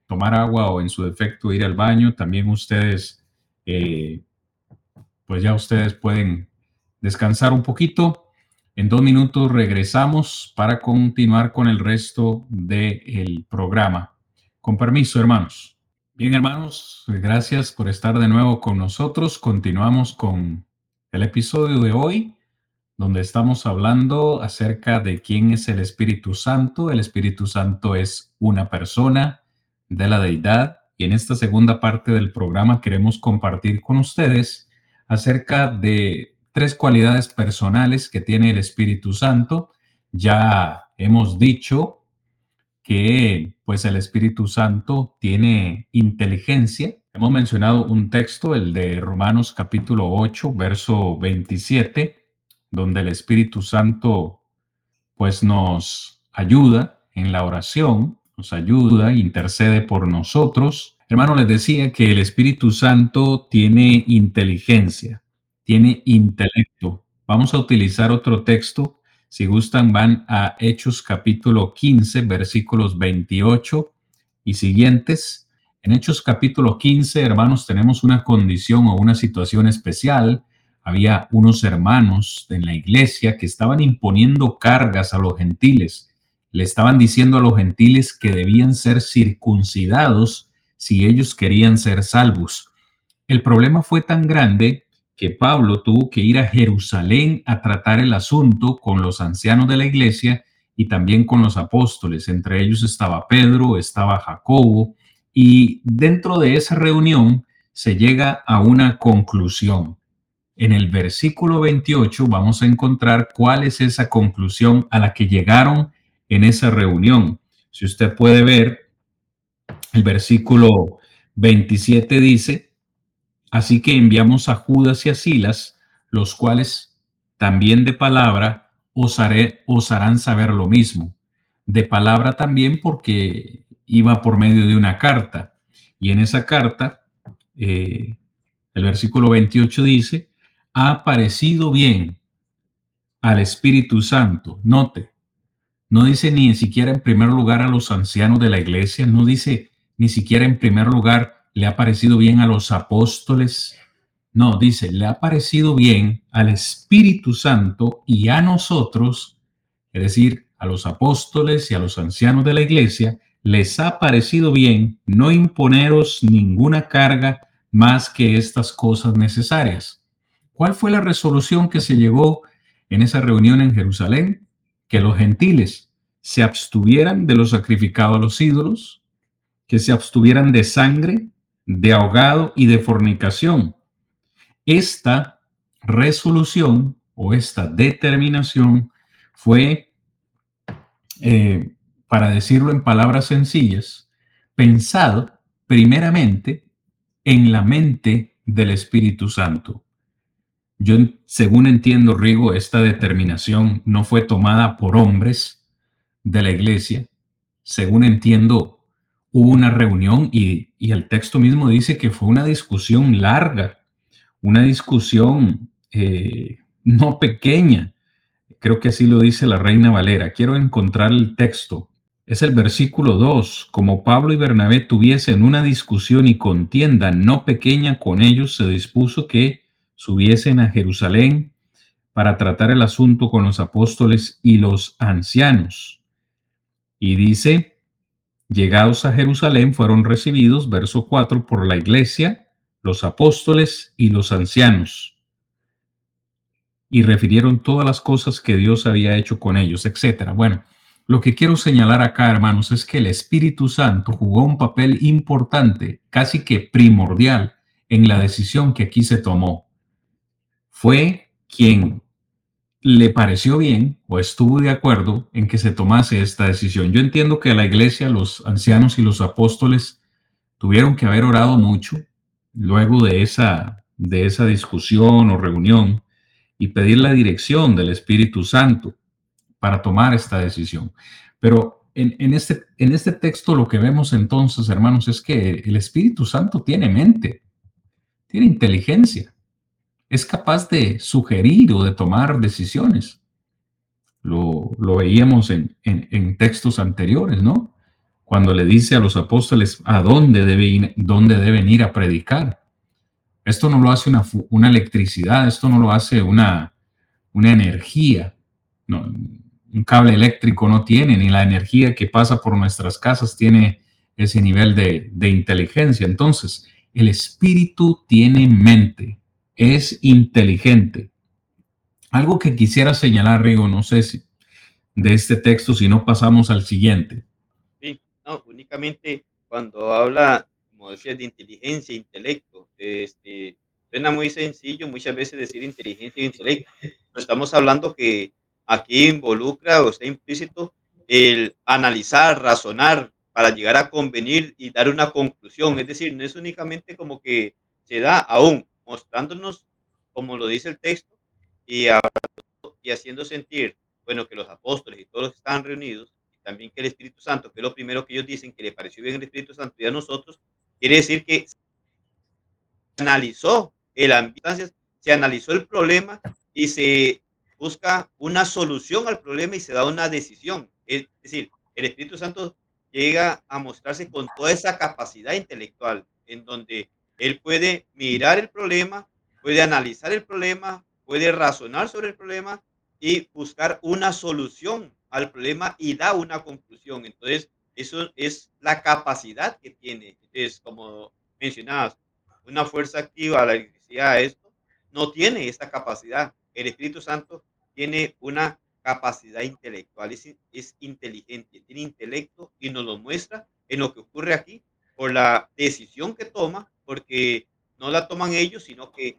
tomar agua o en su defecto ir al baño. También ustedes, eh, pues ya ustedes pueden descansar un poquito. En dos minutos regresamos para continuar con el resto del programa. Con permiso, hermanos. Bien, hermanos, gracias por estar de nuevo con nosotros. Continuamos con el episodio de hoy, donde estamos hablando acerca de quién es el Espíritu Santo. El Espíritu Santo es una persona de la deidad. Y en esta segunda parte del programa queremos compartir con ustedes acerca de tres cualidades personales que tiene el Espíritu Santo. Ya hemos dicho que pues el Espíritu Santo tiene inteligencia. Hemos mencionado un texto, el de Romanos capítulo 8, verso 27, donde el Espíritu Santo pues nos ayuda en la oración, nos ayuda, intercede por nosotros. Hermano, les decía que el Espíritu Santo tiene inteligencia tiene intelecto. Vamos a utilizar otro texto. Si gustan, van a Hechos capítulo 15, versículos 28 y siguientes. En Hechos capítulo 15, hermanos, tenemos una condición o una situación especial. Había unos hermanos en la iglesia que estaban imponiendo cargas a los gentiles. Le estaban diciendo a los gentiles que debían ser circuncidados si ellos querían ser salvos. El problema fue tan grande que Pablo tuvo que ir a Jerusalén a tratar el asunto con los ancianos de la iglesia y también con los apóstoles. Entre ellos estaba Pedro, estaba Jacobo, y dentro de esa reunión se llega a una conclusión. En el versículo 28 vamos a encontrar cuál es esa conclusión a la que llegaron en esa reunión. Si usted puede ver, el versículo 27 dice, Así que enviamos a Judas y a Silas, los cuales también de palabra os, harán saber lo mismo. De palabra también porque iba por medio de una carta. Y en esa carta, eh, el versículo 28 dice, ha parecido bien al Espíritu Santo. Note, no dice ni siquiera en primer lugar a los ancianos de la iglesia, no dice ni siquiera en primer lugar le ha parecido bien a los apóstoles. No, dice, le ha parecido bien al Espíritu Santo y a nosotros, es decir, a los apóstoles y a los ancianos de la iglesia, les ha parecido bien no imponeros ninguna carga más que estas cosas necesarias. ¿Cuál fue la resolución que se llegó en esa reunión en Jerusalén? Que los gentiles se abstuvieran de lo sacrificado a los ídolos, que se abstuvieran de sangre, de ahogado y de fornicación. Esta resolución o esta determinación fue, eh, para decirlo en palabras sencillas, pensado primeramente en la mente del Espíritu Santo. Yo, según entiendo, Rigo, esta determinación no fue tomada por hombres de la iglesia. Según entiendo, hubo una reunión y, el texto mismo dice que fue una discusión larga, una discusión eh, no pequeña. Creo que así lo dice la Reina Valera. Quiero encontrar el texto. Es el versículo 2. Como Pablo y Bernabé tuviesen una discusión y contienda no pequeña con ellos, se dispuso que subiesen a Jerusalén para tratar el asunto con los apóstoles y los ancianos. Y dice, llegados a Jerusalén fueron recibidos, verso 4, por la iglesia, los apóstoles y los ancianos y refirieron todas las cosas que Dios había hecho con ellos, etcétera. Bueno, lo que quiero señalar acá, hermanos, es que el Espíritu Santo jugó un papel importante, casi que primordial, en la decisión que aquí se tomó. Fue quien le pareció bien o estuvo de acuerdo en que se tomase esta decisión. Yo entiendo que la iglesia, los ancianos y los apóstoles tuvieron que haber orado mucho luego de esa, de esa discusión o reunión y pedir la dirección del Espíritu Santo para tomar esta decisión. Pero en, este, en este texto lo que vemos entonces, hermanos, es que el Espíritu Santo tiene mente, tiene inteligencia, es capaz de sugerir o de tomar decisiones. Lo, veíamos en, en, textos anteriores, ¿no? Cuando le dice a los apóstoles a dónde, debe dónde deben ir a predicar. Esto no lo hace una, una electricidad, esto no lo hace una, una energía. Un cable eléctrico no tiene, ni la energía que pasa por nuestras casas tiene ese nivel de, de inteligencia. Entonces, el espíritu tiene mente, es inteligente. Algo que quisiera señalar, Rigo, no sé si de este texto, si no pasamos al siguiente. Sí, no, únicamente cuando habla como decía, de inteligencia, intelecto. Este, suena muy sencillo muchas veces decir inteligencia e intelecto, pero estamos hablando que aquí involucra o está implícito el analizar, razonar para llegar a convenir y dar una conclusión. Es decir, no es únicamente como que se da aún mostrándonos, como lo dice el texto, y, y haciendo sentir, bueno, que los apóstoles y todos los que están reunidos, y también que el Espíritu Santo, que es lo primero que ellos dicen, que le pareció bien el Espíritu Santo y a nosotros, Quiere decir que se analizó el ambiente, se analizó el problema y se busca una solución al problema y se da una decisión. Es decir, el Espíritu Santo llega a mostrarse con toda esa capacidad intelectual en donde él puede mirar el problema, puede analizar el problema, puede razonar sobre el problema y buscar una solución al problema y da una conclusión. Entonces, eso es la capacidad que tiene. Es como mencionabas, una fuerza activa, la electricidad, esto, no tiene esta capacidad. El Espíritu Santo tiene una capacidad intelectual, es, es inteligente, tiene intelecto y nos lo muestra en lo que ocurre aquí por la decisión que toma, porque no la toman ellos, sino que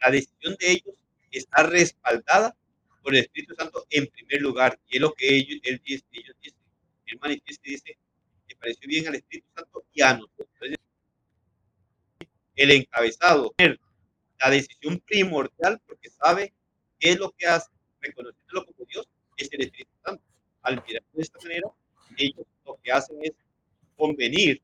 la decisión de ellos está respaldada por el Espíritu Santo en primer lugar, y es lo que ellos, él, ellos dicen el manifiesto dice, le pareció bien al Espíritu Santo y a nosotros. El encabezado, la decisión primordial, porque sabe qué es lo que hace, reconociéndolo como Dios, es el Espíritu Santo. Al mirar de esta manera, ellos lo que hacen es convenir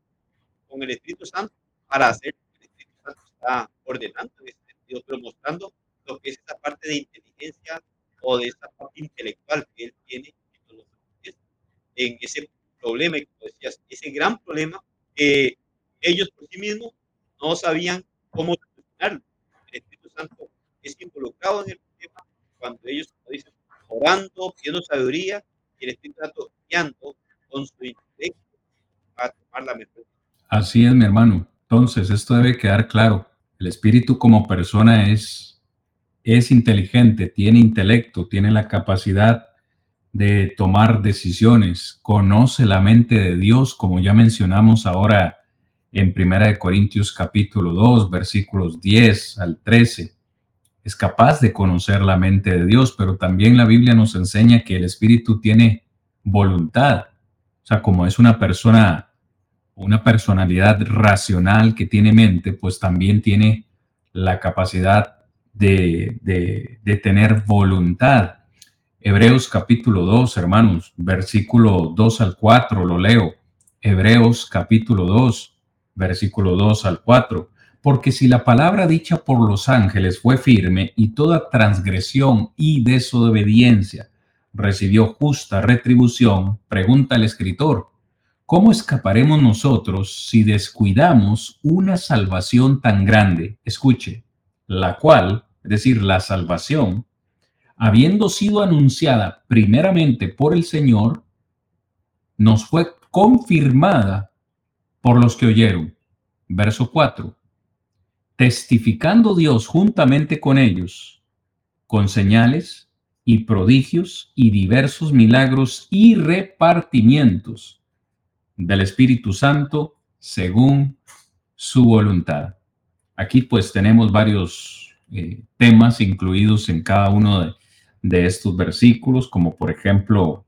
con el Espíritu Santo para hacer lo que el Espíritu Santo está ordenando en este sentido, pero mostrando lo que es esa parte de inteligencia o de esa parte intelectual que él tiene en ese problema, como decías, ese gran problema que ellos por sí mismos no sabían cómo solucionarlo. El Espíritu Santo es involucrado en el problema cuando ellos, dicen, orando, pidiendo sabiduría, y el Espíritu Santo guiando con su intelecto para tomar la mejor. Así es, mi hermano. Entonces, esto debe quedar claro. El Espíritu como persona es, es inteligente, tiene intelecto, tiene la capacidad de tomar decisiones, conoce la mente de Dios, como ya mencionamos ahora en Primera de Corintios capítulo 2, versículos 10 al 13. es capaz de conocer la mente de Dios, pero también la Biblia nos enseña que el Espíritu tiene voluntad. O sea, como es una persona, una personalidad racional que tiene mente, pues también tiene la capacidad de, de, tener voluntad. Hebreos capítulo 2, hermanos, versículo 2 al 4, lo leo. Hebreos capítulo 2, versículo 2 al 4. Porque si la palabra dicha por los ángeles fue firme y toda transgresión y desobediencia recibió justa retribución, pregunta el escritor, ¿cómo escaparemos nosotros si descuidamos una salvación tan grande? Escuche, la cual, es decir, la salvación, habiendo sido anunciada primeramente por el Señor, nos fue confirmada por los que oyeron. Verso 4 testificando Dios juntamente con ellos, con señales y prodigios y diversos milagros y repartimientos del Espíritu Santo según su voluntad. Aquí pues tenemos varios eh, temas incluidos en cada uno de, de estos versículos, como por ejemplo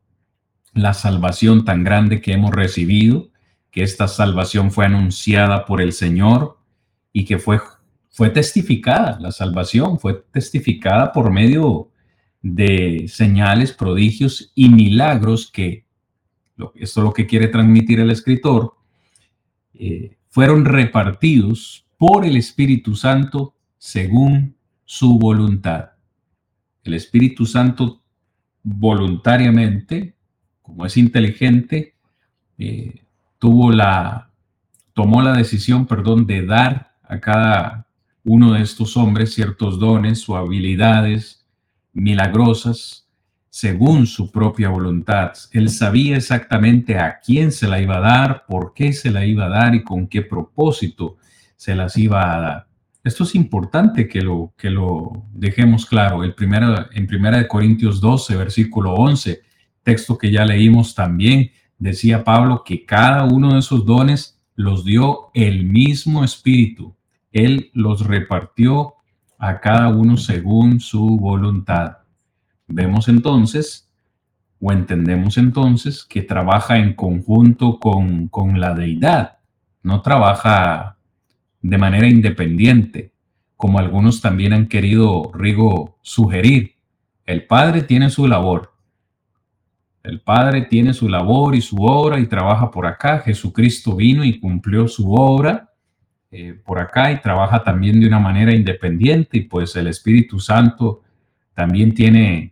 la salvación tan grande que hemos recibido, que esta salvación fue anunciada por el Señor y que fue fue testificada, la salvación fue testificada por medio de señales, prodigios y milagros que, esto es lo que quiere transmitir el escritor, eh, fueron repartidos por el Espíritu Santo según su voluntad. El Espíritu Santo voluntariamente, como es inteligente, eh, tuvo la, tomó la decisión, perdón, de dar a cada uno de estos hombres ciertos dones o habilidades milagrosas según su propia voluntad. Él sabía exactamente a quién se la iba a dar, por qué se la iba a dar y con qué propósito se las iba a dar. Esto es importante que lo, que lo dejemos claro. El primero, en Primera de Corintios 12, versículo 11, texto que ya leímos también, decía Pablo que cada uno de esos dones los dio el mismo Espíritu él los repartió a cada uno según su voluntad. Vemos entonces o entendemos entonces que trabaja en conjunto con, con la deidad, no trabaja de manera independiente, como algunos también han querido, Rigo, sugerir. El Padre tiene su labor. El Padre tiene su labor y su obra y trabaja por acá. Jesucristo vino y cumplió su obra eh, por acá y trabaja también de una manera independiente y pues el Espíritu Santo también tiene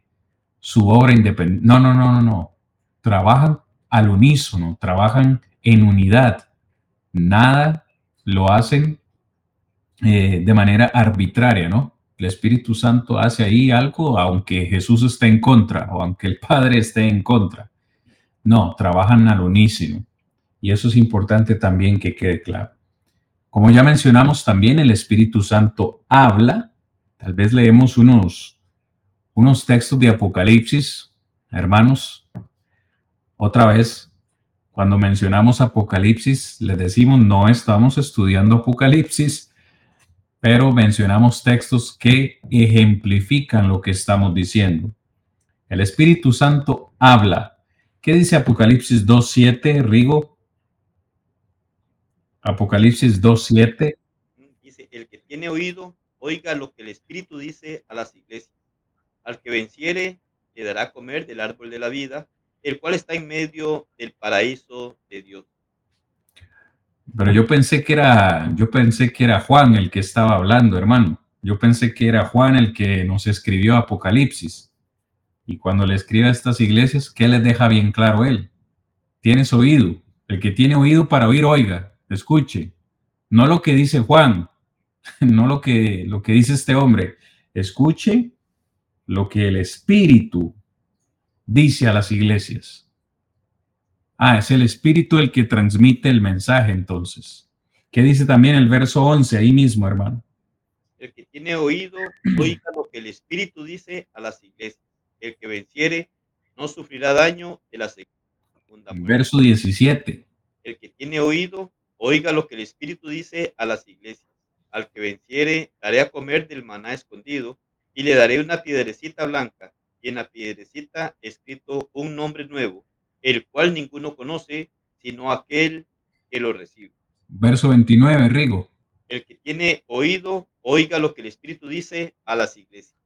su obra independiente. No, no, no, no, no. Trabajan al unísono, trabajan en unidad. Nada lo hacen eh, de manera arbitraria, ¿no? El Espíritu Santo hace ahí algo aunque Jesús esté en contra o aunque el Padre esté en contra. No, trabajan al unísono. Y eso es importante también que quede claro. Como ya mencionamos, también el Espíritu Santo habla. Tal vez leemos unos, unos textos de Apocalipsis, hermanos. Otra vez, cuando mencionamos Apocalipsis, le decimos, no estamos estudiando Apocalipsis, pero mencionamos textos que ejemplifican lo que estamos diciendo. El Espíritu Santo habla. ¿Qué dice Apocalipsis 2.7, Rigo? Apocalipsis 2.7. Dice, el que tiene oído, oiga lo que el Espíritu dice a las iglesias. Al que venciere, le dará a comer del árbol de la vida, el cual está en medio del paraíso de Dios. Pero yo pensé que era, yo pensé que era Juan el que estaba hablando, hermano. Yo pensé que era Juan el que nos escribió Apocalipsis. Y cuando le escribe a estas iglesias, ¿qué les deja bien claro él? Tienes oído. El que tiene oído para oír, oiga escuche, no lo que dice Juan, no lo que, lo que dice este hombre, escuche lo que el Espíritu dice a las iglesias. Ah, es el Espíritu el que transmite el mensaje entonces. ¿Qué dice también el verso 11 ahí mismo, hermano? El que tiene oído, oiga lo que el Espíritu dice a las iglesias. El que venciere no sufrirá daño de la segunda. Verso 17. El que tiene oído, Oiga lo que el Espíritu dice a las iglesias. Al que venciere, daré a comer del maná escondido, y le daré una piedrecita blanca, y en la piedrecita escrito un nombre nuevo, el cual ninguno conoce, sino aquel que lo recibe. Verso 29, Rigo. El que tiene oído, oiga lo que el Espíritu dice a las iglesias.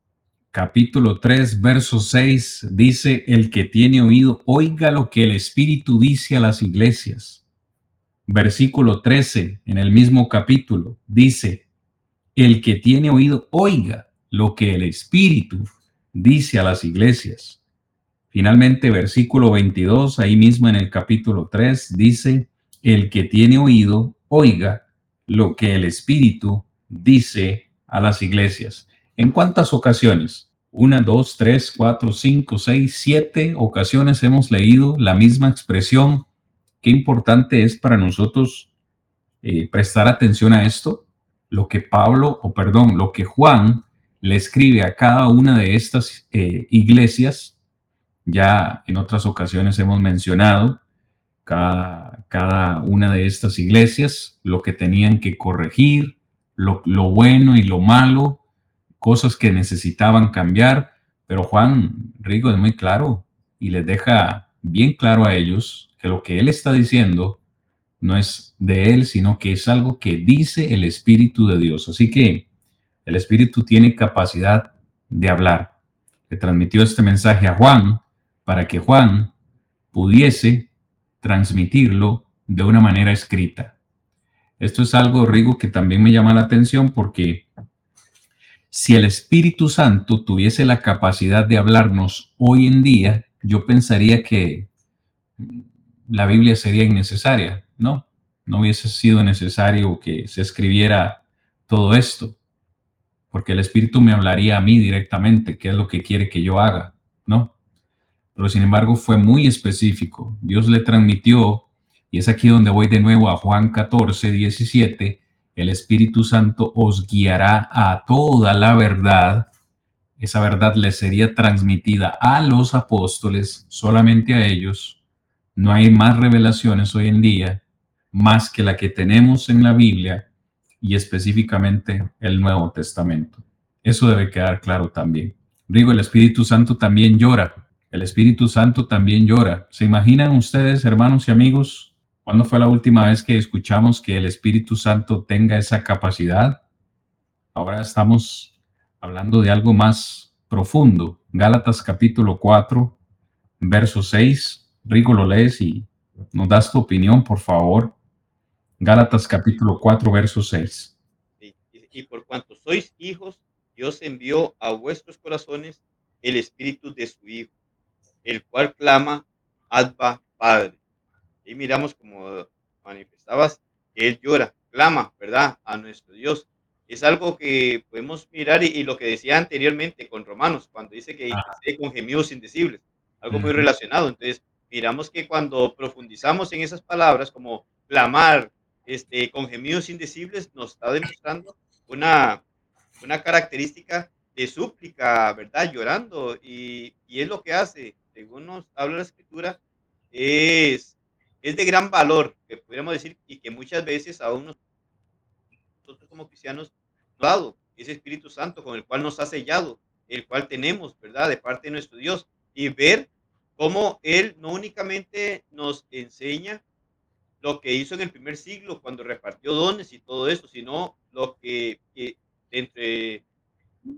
Capítulo 3, verso 6 dice, el que tiene oído, oiga lo que el Espíritu dice a las iglesias. Versículo 13, en el mismo capítulo, dice, el que tiene oído, oiga lo que el Espíritu dice a las iglesias. Finalmente, versículo 22, ahí mismo en el capítulo 3, dice, el que tiene oído, oiga lo que el Espíritu dice a las iglesias. ¿En cuántas ocasiones? Una, dos, tres, cuatro, cinco, seis, siete ocasiones hemos leído la misma expresión. Qué importante es para nosotros eh, prestar atención a esto. Lo que Pablo, o perdón, lo que Juan le escribe a cada una de estas eh, iglesias. Ya en otras ocasiones hemos mencionado cada, cada, una de estas iglesias, lo que tenían que corregir, lo, lo bueno y lo malo, cosas que necesitaban cambiar. Pero Juan Rigo es muy claro y les deja bien claro a ellos que lo que él está diciendo no es de él, sino que es algo que dice el Espíritu de Dios. Así que el Espíritu tiene capacidad de hablar. Le transmitió este mensaje a Juan para que Juan pudiese transmitirlo de una manera escrita. Esto es algo, Rigo, que también me llama la atención porque si el Espíritu Santo tuviese la capacidad de hablarnos hoy en día, yo pensaría que la Biblia sería innecesaria, ¿no? No hubiese sido necesario que se escribiera todo esto porque el Espíritu me hablaría a mí directamente, qué es lo que quiere que yo haga, ¿no? Pero sin embargo fue muy específico. Dios le transmitió, y es aquí donde voy de nuevo a Juan 14, 17, el Espíritu Santo os guiará a toda la verdad. Esa verdad le sería transmitida a los apóstoles, solamente a ellos. No hay más revelaciones hoy en día, más que la que tenemos en la Biblia y específicamente el Nuevo Testamento. Eso debe quedar claro también. Digo, el Espíritu Santo también llora. El Espíritu Santo también llora. ¿Se imaginan ustedes, hermanos y amigos, cuándo fue la última vez que escuchamos que el Espíritu Santo tenga esa capacidad? Ahora estamos hablando de algo más profundo. Gálatas capítulo 4, verso 6. Rigo lo lees y nos das tu opinión, por favor. Gálatas capítulo 4, verso 6. Y, por cuanto sois hijos, Dios envió a vuestros corazones el espíritu de su Hijo, el cual clama, Abba, Padre. Y miramos como manifestabas, que Él llora, clama, ¿verdad? A nuestro Dios. Es algo que podemos mirar y, lo que decía anteriormente con Romanos, cuando dice que con gemidos indecibles, algo muy relacionado. Entonces, miramos que cuando profundizamos en esas palabras como clamar, este, con gemidos indecibles, nos está demostrando una, una característica de súplica, ¿verdad? Llorando. Y, y, es lo que hace, según nos habla la escritura, es, es de gran valor, que podríamos decir, y que muchas veces aún nosotros como cristianos dado ese Espíritu Santo con el cual nos ha sellado, el cual tenemos, ¿verdad? De parte de nuestro Dios. Y ver cómo Él no únicamente nos enseña lo que hizo en el primer siglo cuando repartió dones y todo eso, sino lo que, entre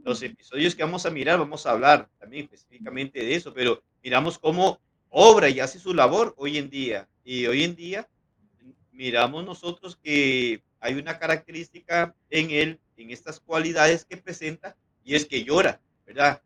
los episodios que vamos a mirar, vamos a hablar también específicamente de eso, pero miramos cómo obra y hace su labor hoy en día. Y hoy en día miramos nosotros que hay una característica en él, en estas cualidades que presenta, y es que llora, ¿verdad?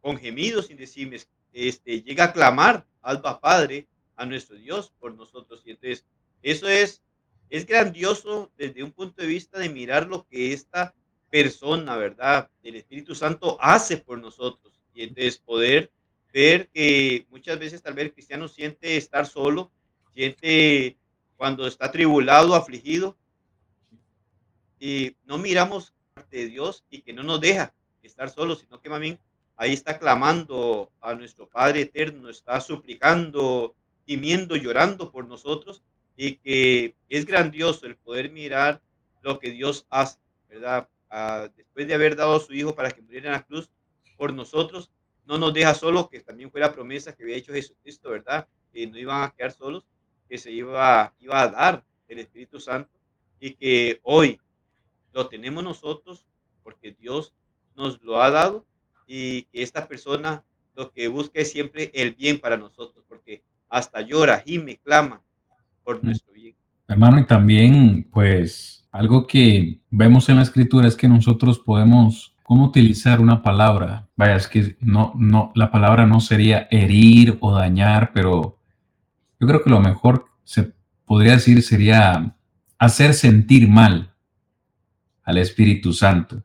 Con gemidos indecibles, este, llega a clamar, Alba Padre, a nuestro Dios por nosotros. Y entonces eso es, es grandioso desde un punto de vista de mirar lo que esta persona, ¿verdad? El Espíritu Santo hace por nosotros. Y entonces poder ver que muchas veces tal vez cristiano siente estar solo, siente cuando está tribulado, afligido, y no miramos de Dios y que no nos deja estar solos, sino que también ahí está clamando a nuestro Padre eterno, está suplicando, gimiendo, llorando por nosotros y que es grandioso el poder mirar lo que Dios hace, ¿verdad? después de haber dado a su Hijo para que muriera en la cruz por nosotros, no nos deja solos, que también fue la promesa que había hecho Jesucristo, ¿verdad? Que no iban a quedar solos, que se iba, iba a dar el Espíritu Santo y que hoy lo tenemos nosotros porque Dios nos lo ha dado y que esta persona lo que busca es siempre el bien para nosotros, porque hasta llora, gime, clama por mm. nuestro bien. Hermano, y también, pues, algo que vemos en la escritura es que nosotros podemos, ¿cómo utilizar una palabra? Vaya, es que no, no, la palabra no sería herir o dañar, pero yo creo que lo mejor se podría decir sería hacer sentir mal al Espíritu Santo.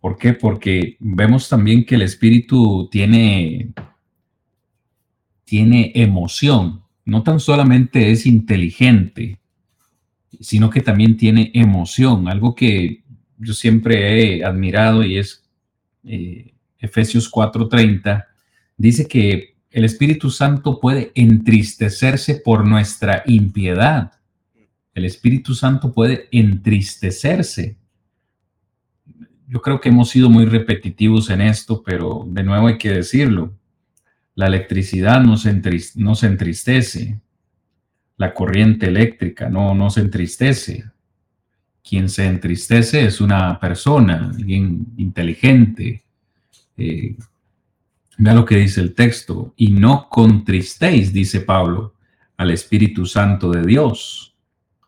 ¿Por qué? Porque vemos también que el Espíritu tiene, tiene emoción, no tan solamente es inteligente, sino que también tiene emoción, algo que yo siempre he admirado y es eh, Efesios 4:30, dice que el Espíritu Santo puede entristecerse por nuestra impiedad. El Espíritu Santo puede entristecerse. Yo creo que hemos sido muy repetitivos en esto, pero de nuevo hay que decirlo. La electricidad no se, entristece, la corriente eléctrica no, no se entristece. Quien se entristece es una persona, alguien inteligente. Eh, vea lo que dice el texto. Y no contristéis, dice Pablo, al Espíritu Santo de Dios,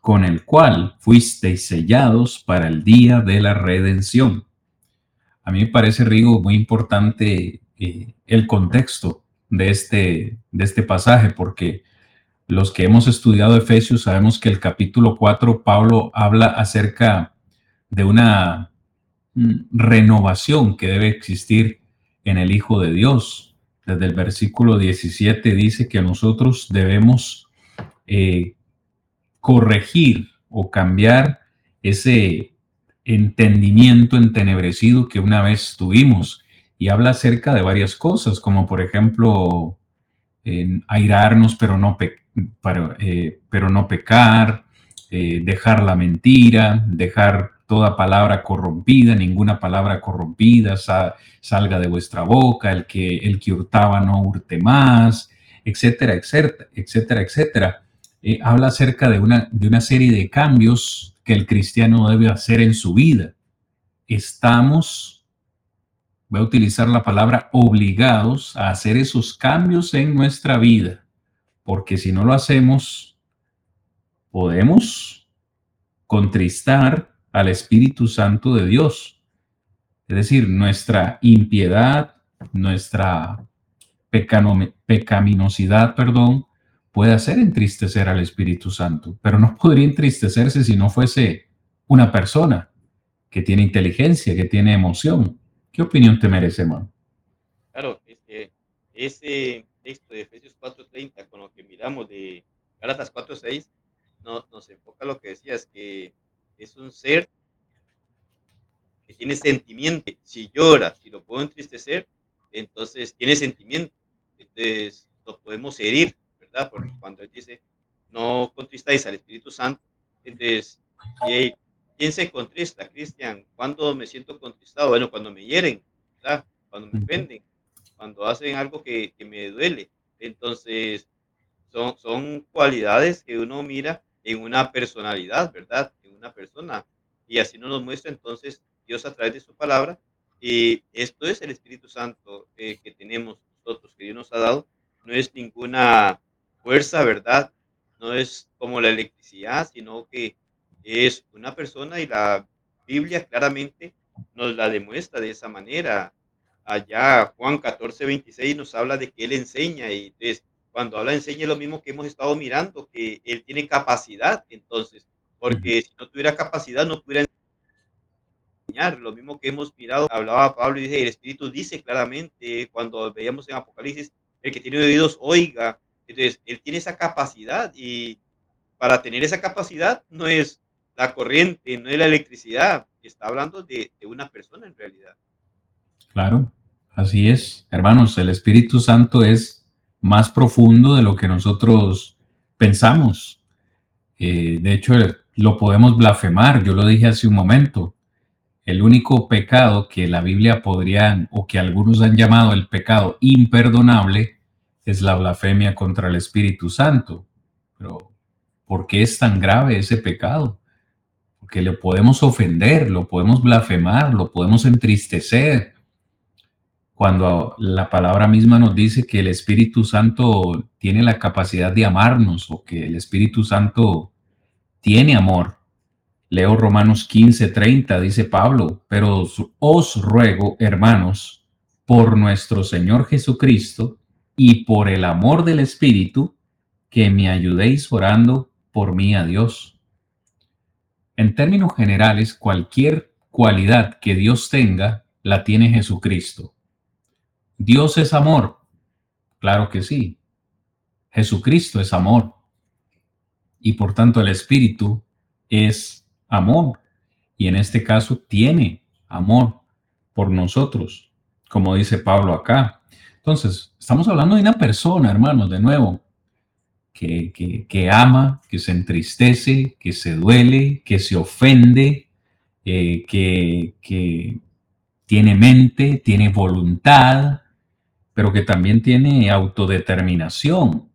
con el cual fuisteis sellados para el día de la redención. A mí me parece, Rigo, muy importante eh, el contexto de este, de este pasaje, porque los que hemos estudiado Efesios sabemos que el capítulo 4, Pablo habla acerca de una mm, renovación que debe existir en el Hijo de Dios. Desde el versículo 17 dice que nosotros debemos eh, corregir o cambiar ese entendimiento entenebrecido que una vez tuvimos y habla acerca de varias cosas, como por ejemplo, airarnos pero no, eh, pero no pecar, eh, dejar la mentira, dejar toda palabra corrompida, ninguna palabra corrompida salga de vuestra boca, el que, el que hurtaba no hurte más, etcétera, etcétera, etcétera, etcétera. Eh, habla acerca de una, de una serie de cambios que el cristiano debe hacer en su vida. Estamos, voy a utilizar la palabra obligados a hacer esos cambios en nuestra vida porque si no lo hacemos, podemos contristar al Espíritu Santo de Dios. Es decir, nuestra impiedad, nuestra pecaminosidad, perdón, puede hacer entristecer al Espíritu Santo, pero no podría entristecerse si no fuese una persona que tiene inteligencia, que tiene emoción. ¿Qué opinión te merece, hermano? Claro, ese texto de Efesios 4.30 con lo que miramos de Gálatas 4.6, no, nos enfoca lo que decías, que es un ser que tiene sentimiento. Si llora, si lo puedo entristecer, entonces tiene sentimiento. Entonces lo podemos herir, ¿verdad? Porque cuando él dice, no contristáis al Espíritu Santo, entonces, ¿quién se contrista, Cristian? ¿Cuándo me siento contristado? Bueno, cuando me hieren, ¿verdad? Cuando me ofenden, cuando hacen algo que, me duele. Entonces, son, son cualidades que uno mira en una personalidad, ¿verdad? En una persona. Y así nos lo muestra entonces Dios a través de su palabra. Y esto es el Espíritu Santo eh, que tenemos nosotros, que Dios nos ha dado. No es ninguna fuerza, ¿verdad? No es como la electricidad, sino que es una persona y la Biblia claramente nos la demuestra de esa manera. Allá Juan 14, 26 nos habla de que Él enseña y entonces cuando habla enseña lo mismo que hemos estado mirando, que Él tiene capacidad, entonces, porque si no tuviera capacidad no pudiera enseñar, lo mismo que hemos mirado, hablaba Pablo y dice, el Espíritu dice claramente, cuando veíamos en Apocalipsis, el que tiene oídos oiga, entonces Él tiene esa capacidad y para tener esa capacidad no es la corriente, no es la electricidad, está hablando de, una persona en realidad. Claro, así es. Hermanos, el Espíritu Santo es más profundo de lo que nosotros pensamos. Eh, de hecho, lo podemos blasfemar. Yo lo dije hace un momento. el único pecado que la Biblia podría, o que algunos han llamado el pecado imperdonable, es la blasfemia contra el Espíritu Santo. Pero, ¿por qué es tan grave ese pecado? Porque lo podemos ofender, lo podemos blasfemar, lo podemos entristecer. Cuando la palabra misma nos dice que el Espíritu Santo tiene la capacidad de amarnos o que el Espíritu Santo tiene amor. Leo Romanos 15, 30, dice Pablo, pero os ruego, hermanos, por nuestro Señor Jesucristo y por el amor del Espíritu, que me ayudéis orando por mí a Dios. En términos generales, cualquier cualidad que Dios tenga, la tiene Jesucristo. Dios es amor. Claro que sí. Jesucristo es amor. Y por tanto el Espíritu es amor. Y en este caso tiene amor por nosotros, como dice Pablo acá. Entonces, estamos hablando de una persona, hermanos, de nuevo, que, ama, que se entristece, que se duele, que se ofende, eh, que, que tiene mente, tiene voluntad, pero que también tiene autodeterminación.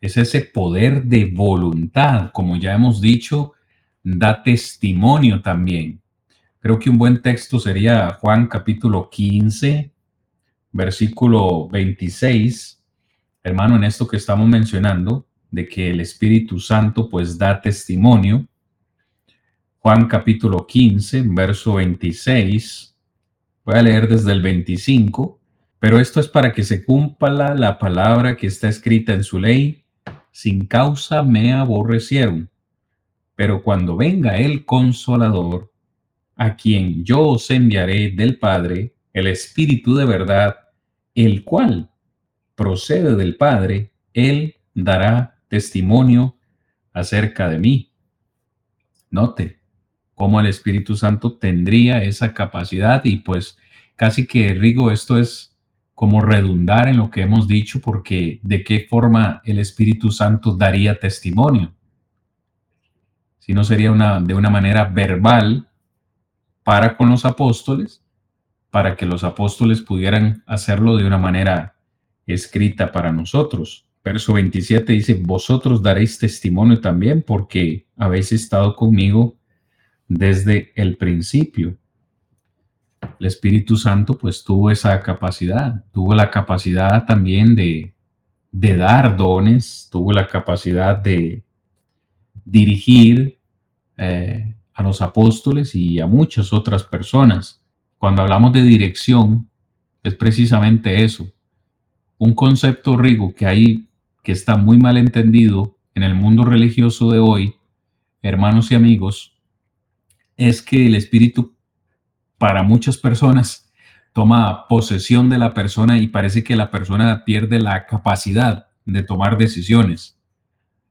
Es ese poder de voluntad, como ya hemos dicho, da testimonio también. Creo que un buen texto sería Juan capítulo 15, versículo 26. Hermano, en esto que estamos mencionando, de que el Espíritu Santo pues da testimonio. Juan capítulo 15, verso 26. Voy a leer desde el 25, pero esto es para que se cumpla la palabra que está escrita en su ley. Sin causa me aborrecieron pero cuando venga el consolador, a quien yo os enviaré del Padre, el Espíritu de verdad, el cual procede del Padre, él dará testimonio acerca de mí. Note cómo el Espíritu Santo tendría esa capacidad y pues casi que Rigo esto es como redundar en lo que hemos dicho porque de qué forma el Espíritu Santo daría testimonio sino sería una, de una manera verbal para con los apóstoles, para que los apóstoles pudieran hacerlo de una manera escrita para nosotros. Verso 27 dice, vosotros daréis testimonio también porque habéis estado conmigo desde el principio. El Espíritu Santo pues tuvo esa capacidad, tuvo la capacidad también de, de dar dones, tuvo la capacidad de, dirigir eh, a los apóstoles y a muchas otras personas. Cuando hablamos de dirección, es precisamente eso. Un concepto, Rigo, que hay, que está muy mal entendido en el mundo religioso de hoy, hermanos y amigos, es que el Espíritu para muchas personas toma posesión de la persona y parece que la persona pierde la capacidad de tomar decisiones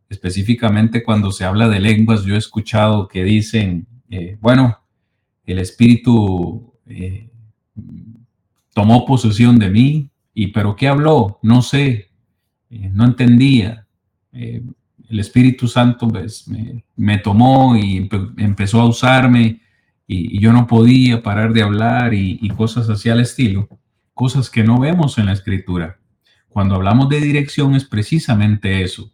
específicamente cuando se habla de lenguas, yo he escuchado que dicen, eh, bueno, el Espíritu eh, tomó posesión de mí, y pero ¿qué habló? No sé, eh, no entendía. el Espíritu Santo pues, me, tomó y empezó a usarme y, yo no podía parar de hablar y, y cosas así al estilo, cosas que no vemos en la escritura. Cuando hablamos de dirección es precisamente eso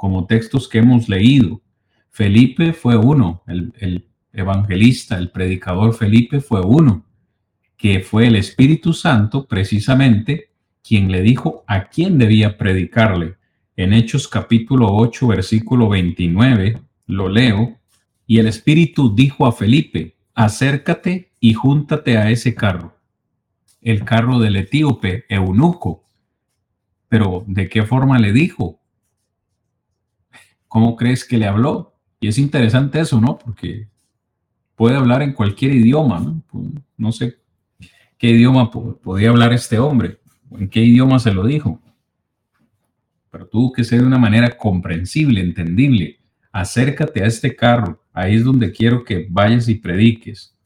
como textos que hemos leído. Felipe fue uno, el, evangelista, el predicador Felipe fue uno, que fue el Espíritu Santo precisamente quien le dijo a quién debía predicarle. En Hechos capítulo 8, versículo 29, lo leo, y el Espíritu dijo a Felipe, acércate y júntate a ese carro, el carro del etíope eunuco. Pero ¿de qué forma le dijo? ¿Cómo crees que le habló? Y es interesante eso, ¿no? Porque puede hablar en cualquier idioma, ¿no? No sé qué idioma podía hablar este hombre, en qué idioma se lo dijo. Pero tuvo que ser de una manera comprensible, entendible. Acércate a este carro, ahí es donde quiero que vayas y prediques.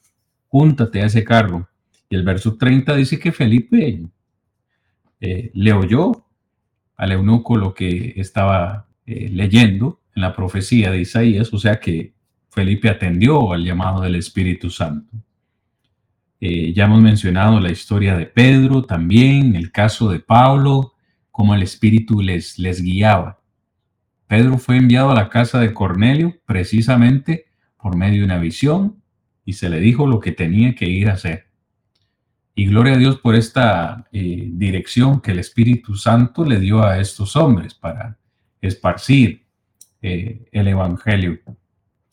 Júntate a ese carro. Y el verso 30 dice que Felipe eh, le oyó al eunuco lo que estaba eh, leyendo en la profecía de Isaías, o sea que Felipe atendió al llamado del Espíritu Santo. Eh, ya hemos mencionado la historia de Pedro también, el caso de Pablo, cómo el Espíritu les, les guiaba. Pedro fue enviado a la casa de Cornelio precisamente por medio de una visión y se le dijo lo que tenía que ir a hacer. Y gloria a Dios por esta eh, dirección que el Espíritu Santo le dio a estos hombres para esparcir eh, el Evangelio.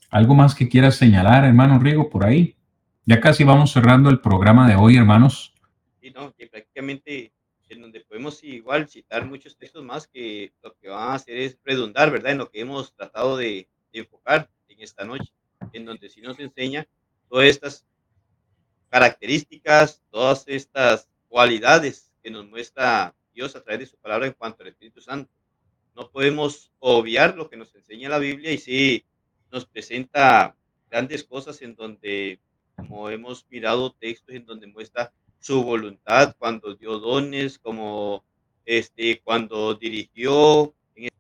¿Algo más que quieras señalar, hermano Rigo, por ahí? Ya casi vamos cerrando el programa de hoy, hermanos. Sí, no, que prácticamente en donde podemos igual citar muchos textos más que lo que van a hacer es redundar, ¿verdad? En lo que hemos tratado de, enfocar en esta noche, en donde sí nos enseña todas estas características, todas estas cualidades que nos muestra Dios a través de su palabra en cuanto al Espíritu Santo. No podemos obviar lo que nos enseña la Biblia y sí nos presenta grandes cosas en donde, como hemos mirado textos en donde muestra su voluntad cuando dio dones, como este, cuando dirigió, en este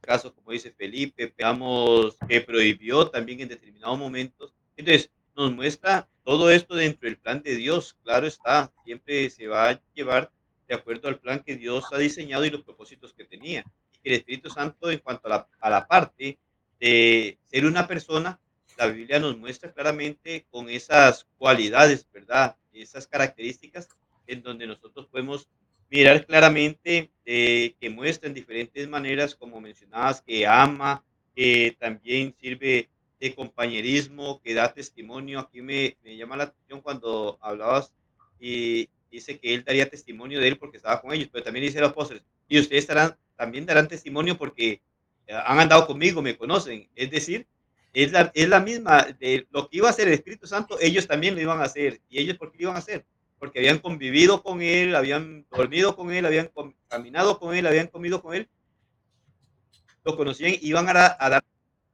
caso, como dice Felipe, veamos que prohibió también en determinados momentos. Entonces, nos muestra todo esto dentro del plan de Dios. Claro está, siempre se va a llevar de acuerdo al plan que Dios ha diseñado y los propósitos que tenía. Y el Espíritu Santo, en cuanto a la, a la parte de ser una persona, la Biblia nos muestra claramente con esas cualidades, ¿verdad? Esas características en donde nosotros podemos mirar claramente eh, que muestra en diferentes maneras, como mencionabas, que ama, que también sirve de compañerismo, que da testimonio. Aquí me, me llama la atención cuando hablabas y dice que él daría testimonio de él porque estaba con ellos, pero también dice los apóstoles, y ustedes estarán, también darán testimonio porque han andado conmigo, me conocen. Es decir, es la, es la misma de lo que iba a hacer el Espíritu Santo, ellos también lo iban a hacer. ¿Y ellos por qué iban a hacer? Porque habían convivido con Él, habían dormido con Él, habían caminado con Él, habían comido con Él. Lo conocían, iban a, a dar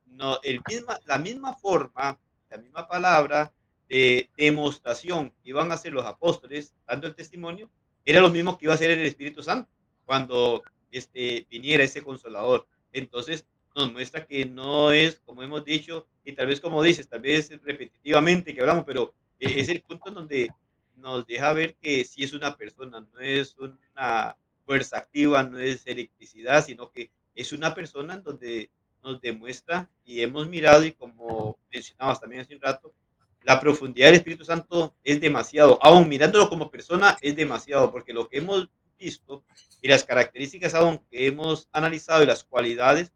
no, el misma, la misma forma, la misma palabra de demostración que iban a hacer los apóstoles dando el testimonio, era lo mismo que iba a hacer el Espíritu Santo cuando este, viniera ese consolador. Entonces, nos muestra que no es, como hemos dicho, y tal vez como dices, tal vez repetitivamente que hablamos, pero e-, es el punto donde nos deja ver que si es una persona, no es una fuerza activa, no es electricidad, sino que es una persona donde nos demuestra y hemos mirado y como mencionabas también hace un rato, la profundidad del Espíritu Santo es demasiado, aún mirándolo como persona es demasiado, porque lo que hemos visto y las características aún que hemos analizado y las cualidades,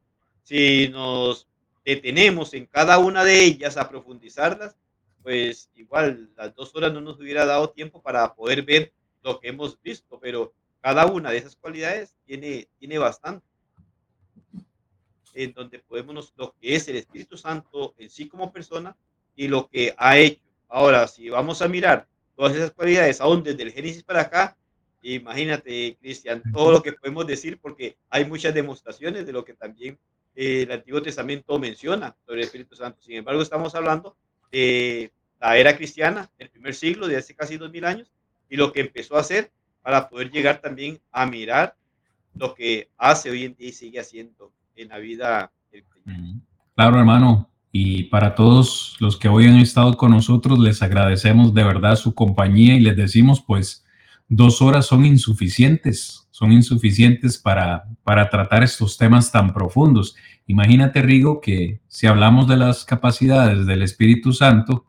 si nos detenemos en cada una de ellas a profundizarlas, pues igual las dos horas no nos hubiera dado tiempo para poder ver lo que hemos visto, pero cada una de esas cualidades tiene, tiene bastante. En donde podemos lo que es el Espíritu Santo en sí como persona y lo que ha hecho. Ahora, si vamos a mirar todas esas cualidades aún desde el Génesis para acá, Imagínate, Cristian, todo lo que podemos decir, porque hay muchas demostraciones de lo que también el Antiguo Testamento menciona sobre el Espíritu Santo. Sin embargo, estamos hablando de la era cristiana, el primer siglo, de hace casi dos mil años, y lo que empezó a hacer para poder llegar también a mirar lo que hace hoy en día y sigue haciendo en la vida del Claro, hermano. Y para todos los que hoy han estado con nosotros, les agradecemos de verdad su compañía y les decimos, pues, dos horas son insuficientes, son insuficientes para, para tratar estos temas tan profundos. Imagínate, Rigo, que si hablamos de las capacidades del Espíritu Santo,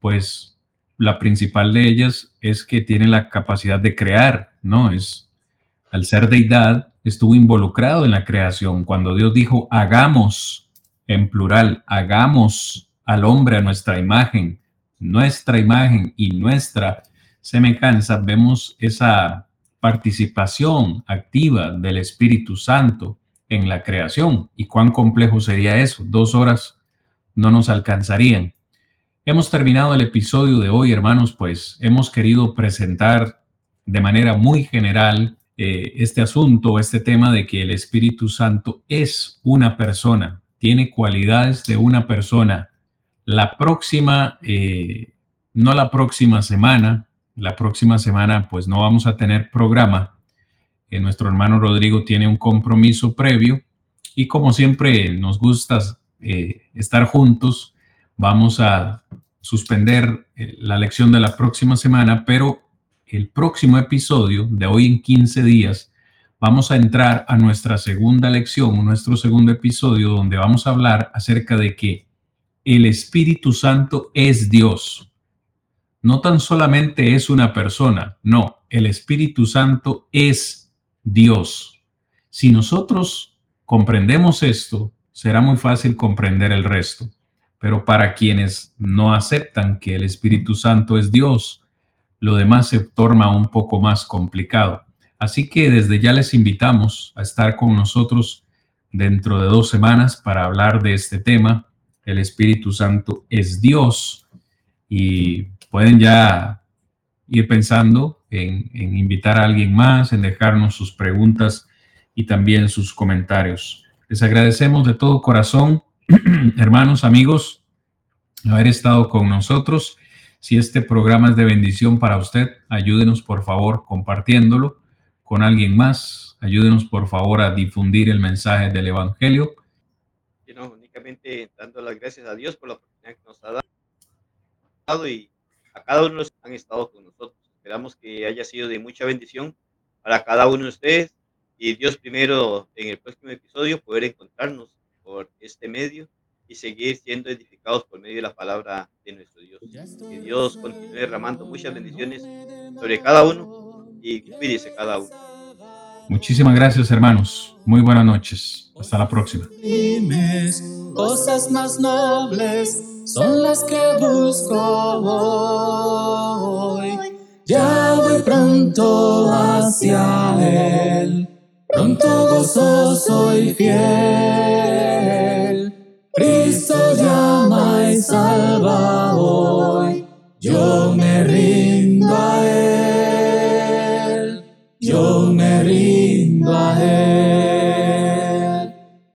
pues la principal de ellas es que tiene la capacidad de crear, ¿no? Es, al ser deidad, estuvo involucrado en la creación. Cuando Dios dijo, hagamos, en plural, hagamos al hombre a nuestra imagen, nuestra imagen y nuestra semejanza, vemos esa participación activa del Espíritu Santo en la creación. ¿Y cuán complejo sería eso? Dos horas no nos alcanzarían. Hemos terminado el episodio de hoy, hermanos, pues hemos querido presentar de manera muy general eh, este asunto, este tema de que el Espíritu Santo es una persona, tiene cualidades de una persona. La próxima, eh, no la próxima semana, la próxima semana pues no vamos a tener programa. Eh, nuestro hermano Rodrigo tiene un compromiso previo y como siempre nos gusta eh, estar juntos, vamos a suspender eh, la lección de la próxima semana, pero el próximo episodio de hoy en 15 días vamos a entrar a nuestra segunda lección, nuestro segundo episodio, donde vamos a hablar acerca de que el Espíritu Santo es Dios. No tan solamente es una persona, no, el Espíritu Santo es Dios. Si nosotros comprendemos esto, será muy fácil comprender el resto. Pero para quienes no aceptan que el Espíritu Santo es Dios, lo demás se torna un poco más complicado. Así que desde ya les invitamos a estar con nosotros dentro de dos semanas para hablar de este tema. El Espíritu Santo es Dios y pueden ya ir pensando en, invitar a alguien más, en dejarnos sus preguntas y también sus comentarios. Les agradecemos de todo corazón, hermanos, amigos, haber estado con nosotros. Si este programa es de bendición para usted, ayúdenos por favor compartiéndolo con alguien más. Ayúdenos por favor a difundir el mensaje del Evangelio. Y no, únicamente dando las gracias a Dios por la oportunidad que nos ha dado y a cada uno de los que han estado con nosotros. Esperamos que haya sido de mucha bendición para cada uno de ustedes y Dios primero en el próximo episodio poder encontrarnos por este medio y seguir siendo edificados por medio de la palabra de nuestro Dios. Que Dios continúe derramando muchas bendiciones sobre cada uno y cuídese cada uno. Muchísimas gracias, hermanos. Muy buenas noches. Hasta la próxima. Cosas más nobles son las que busco hoy. Ya voy pronto hacia Él, pronto gozoso y fiel. Cristo llama y salva hoy. Yo me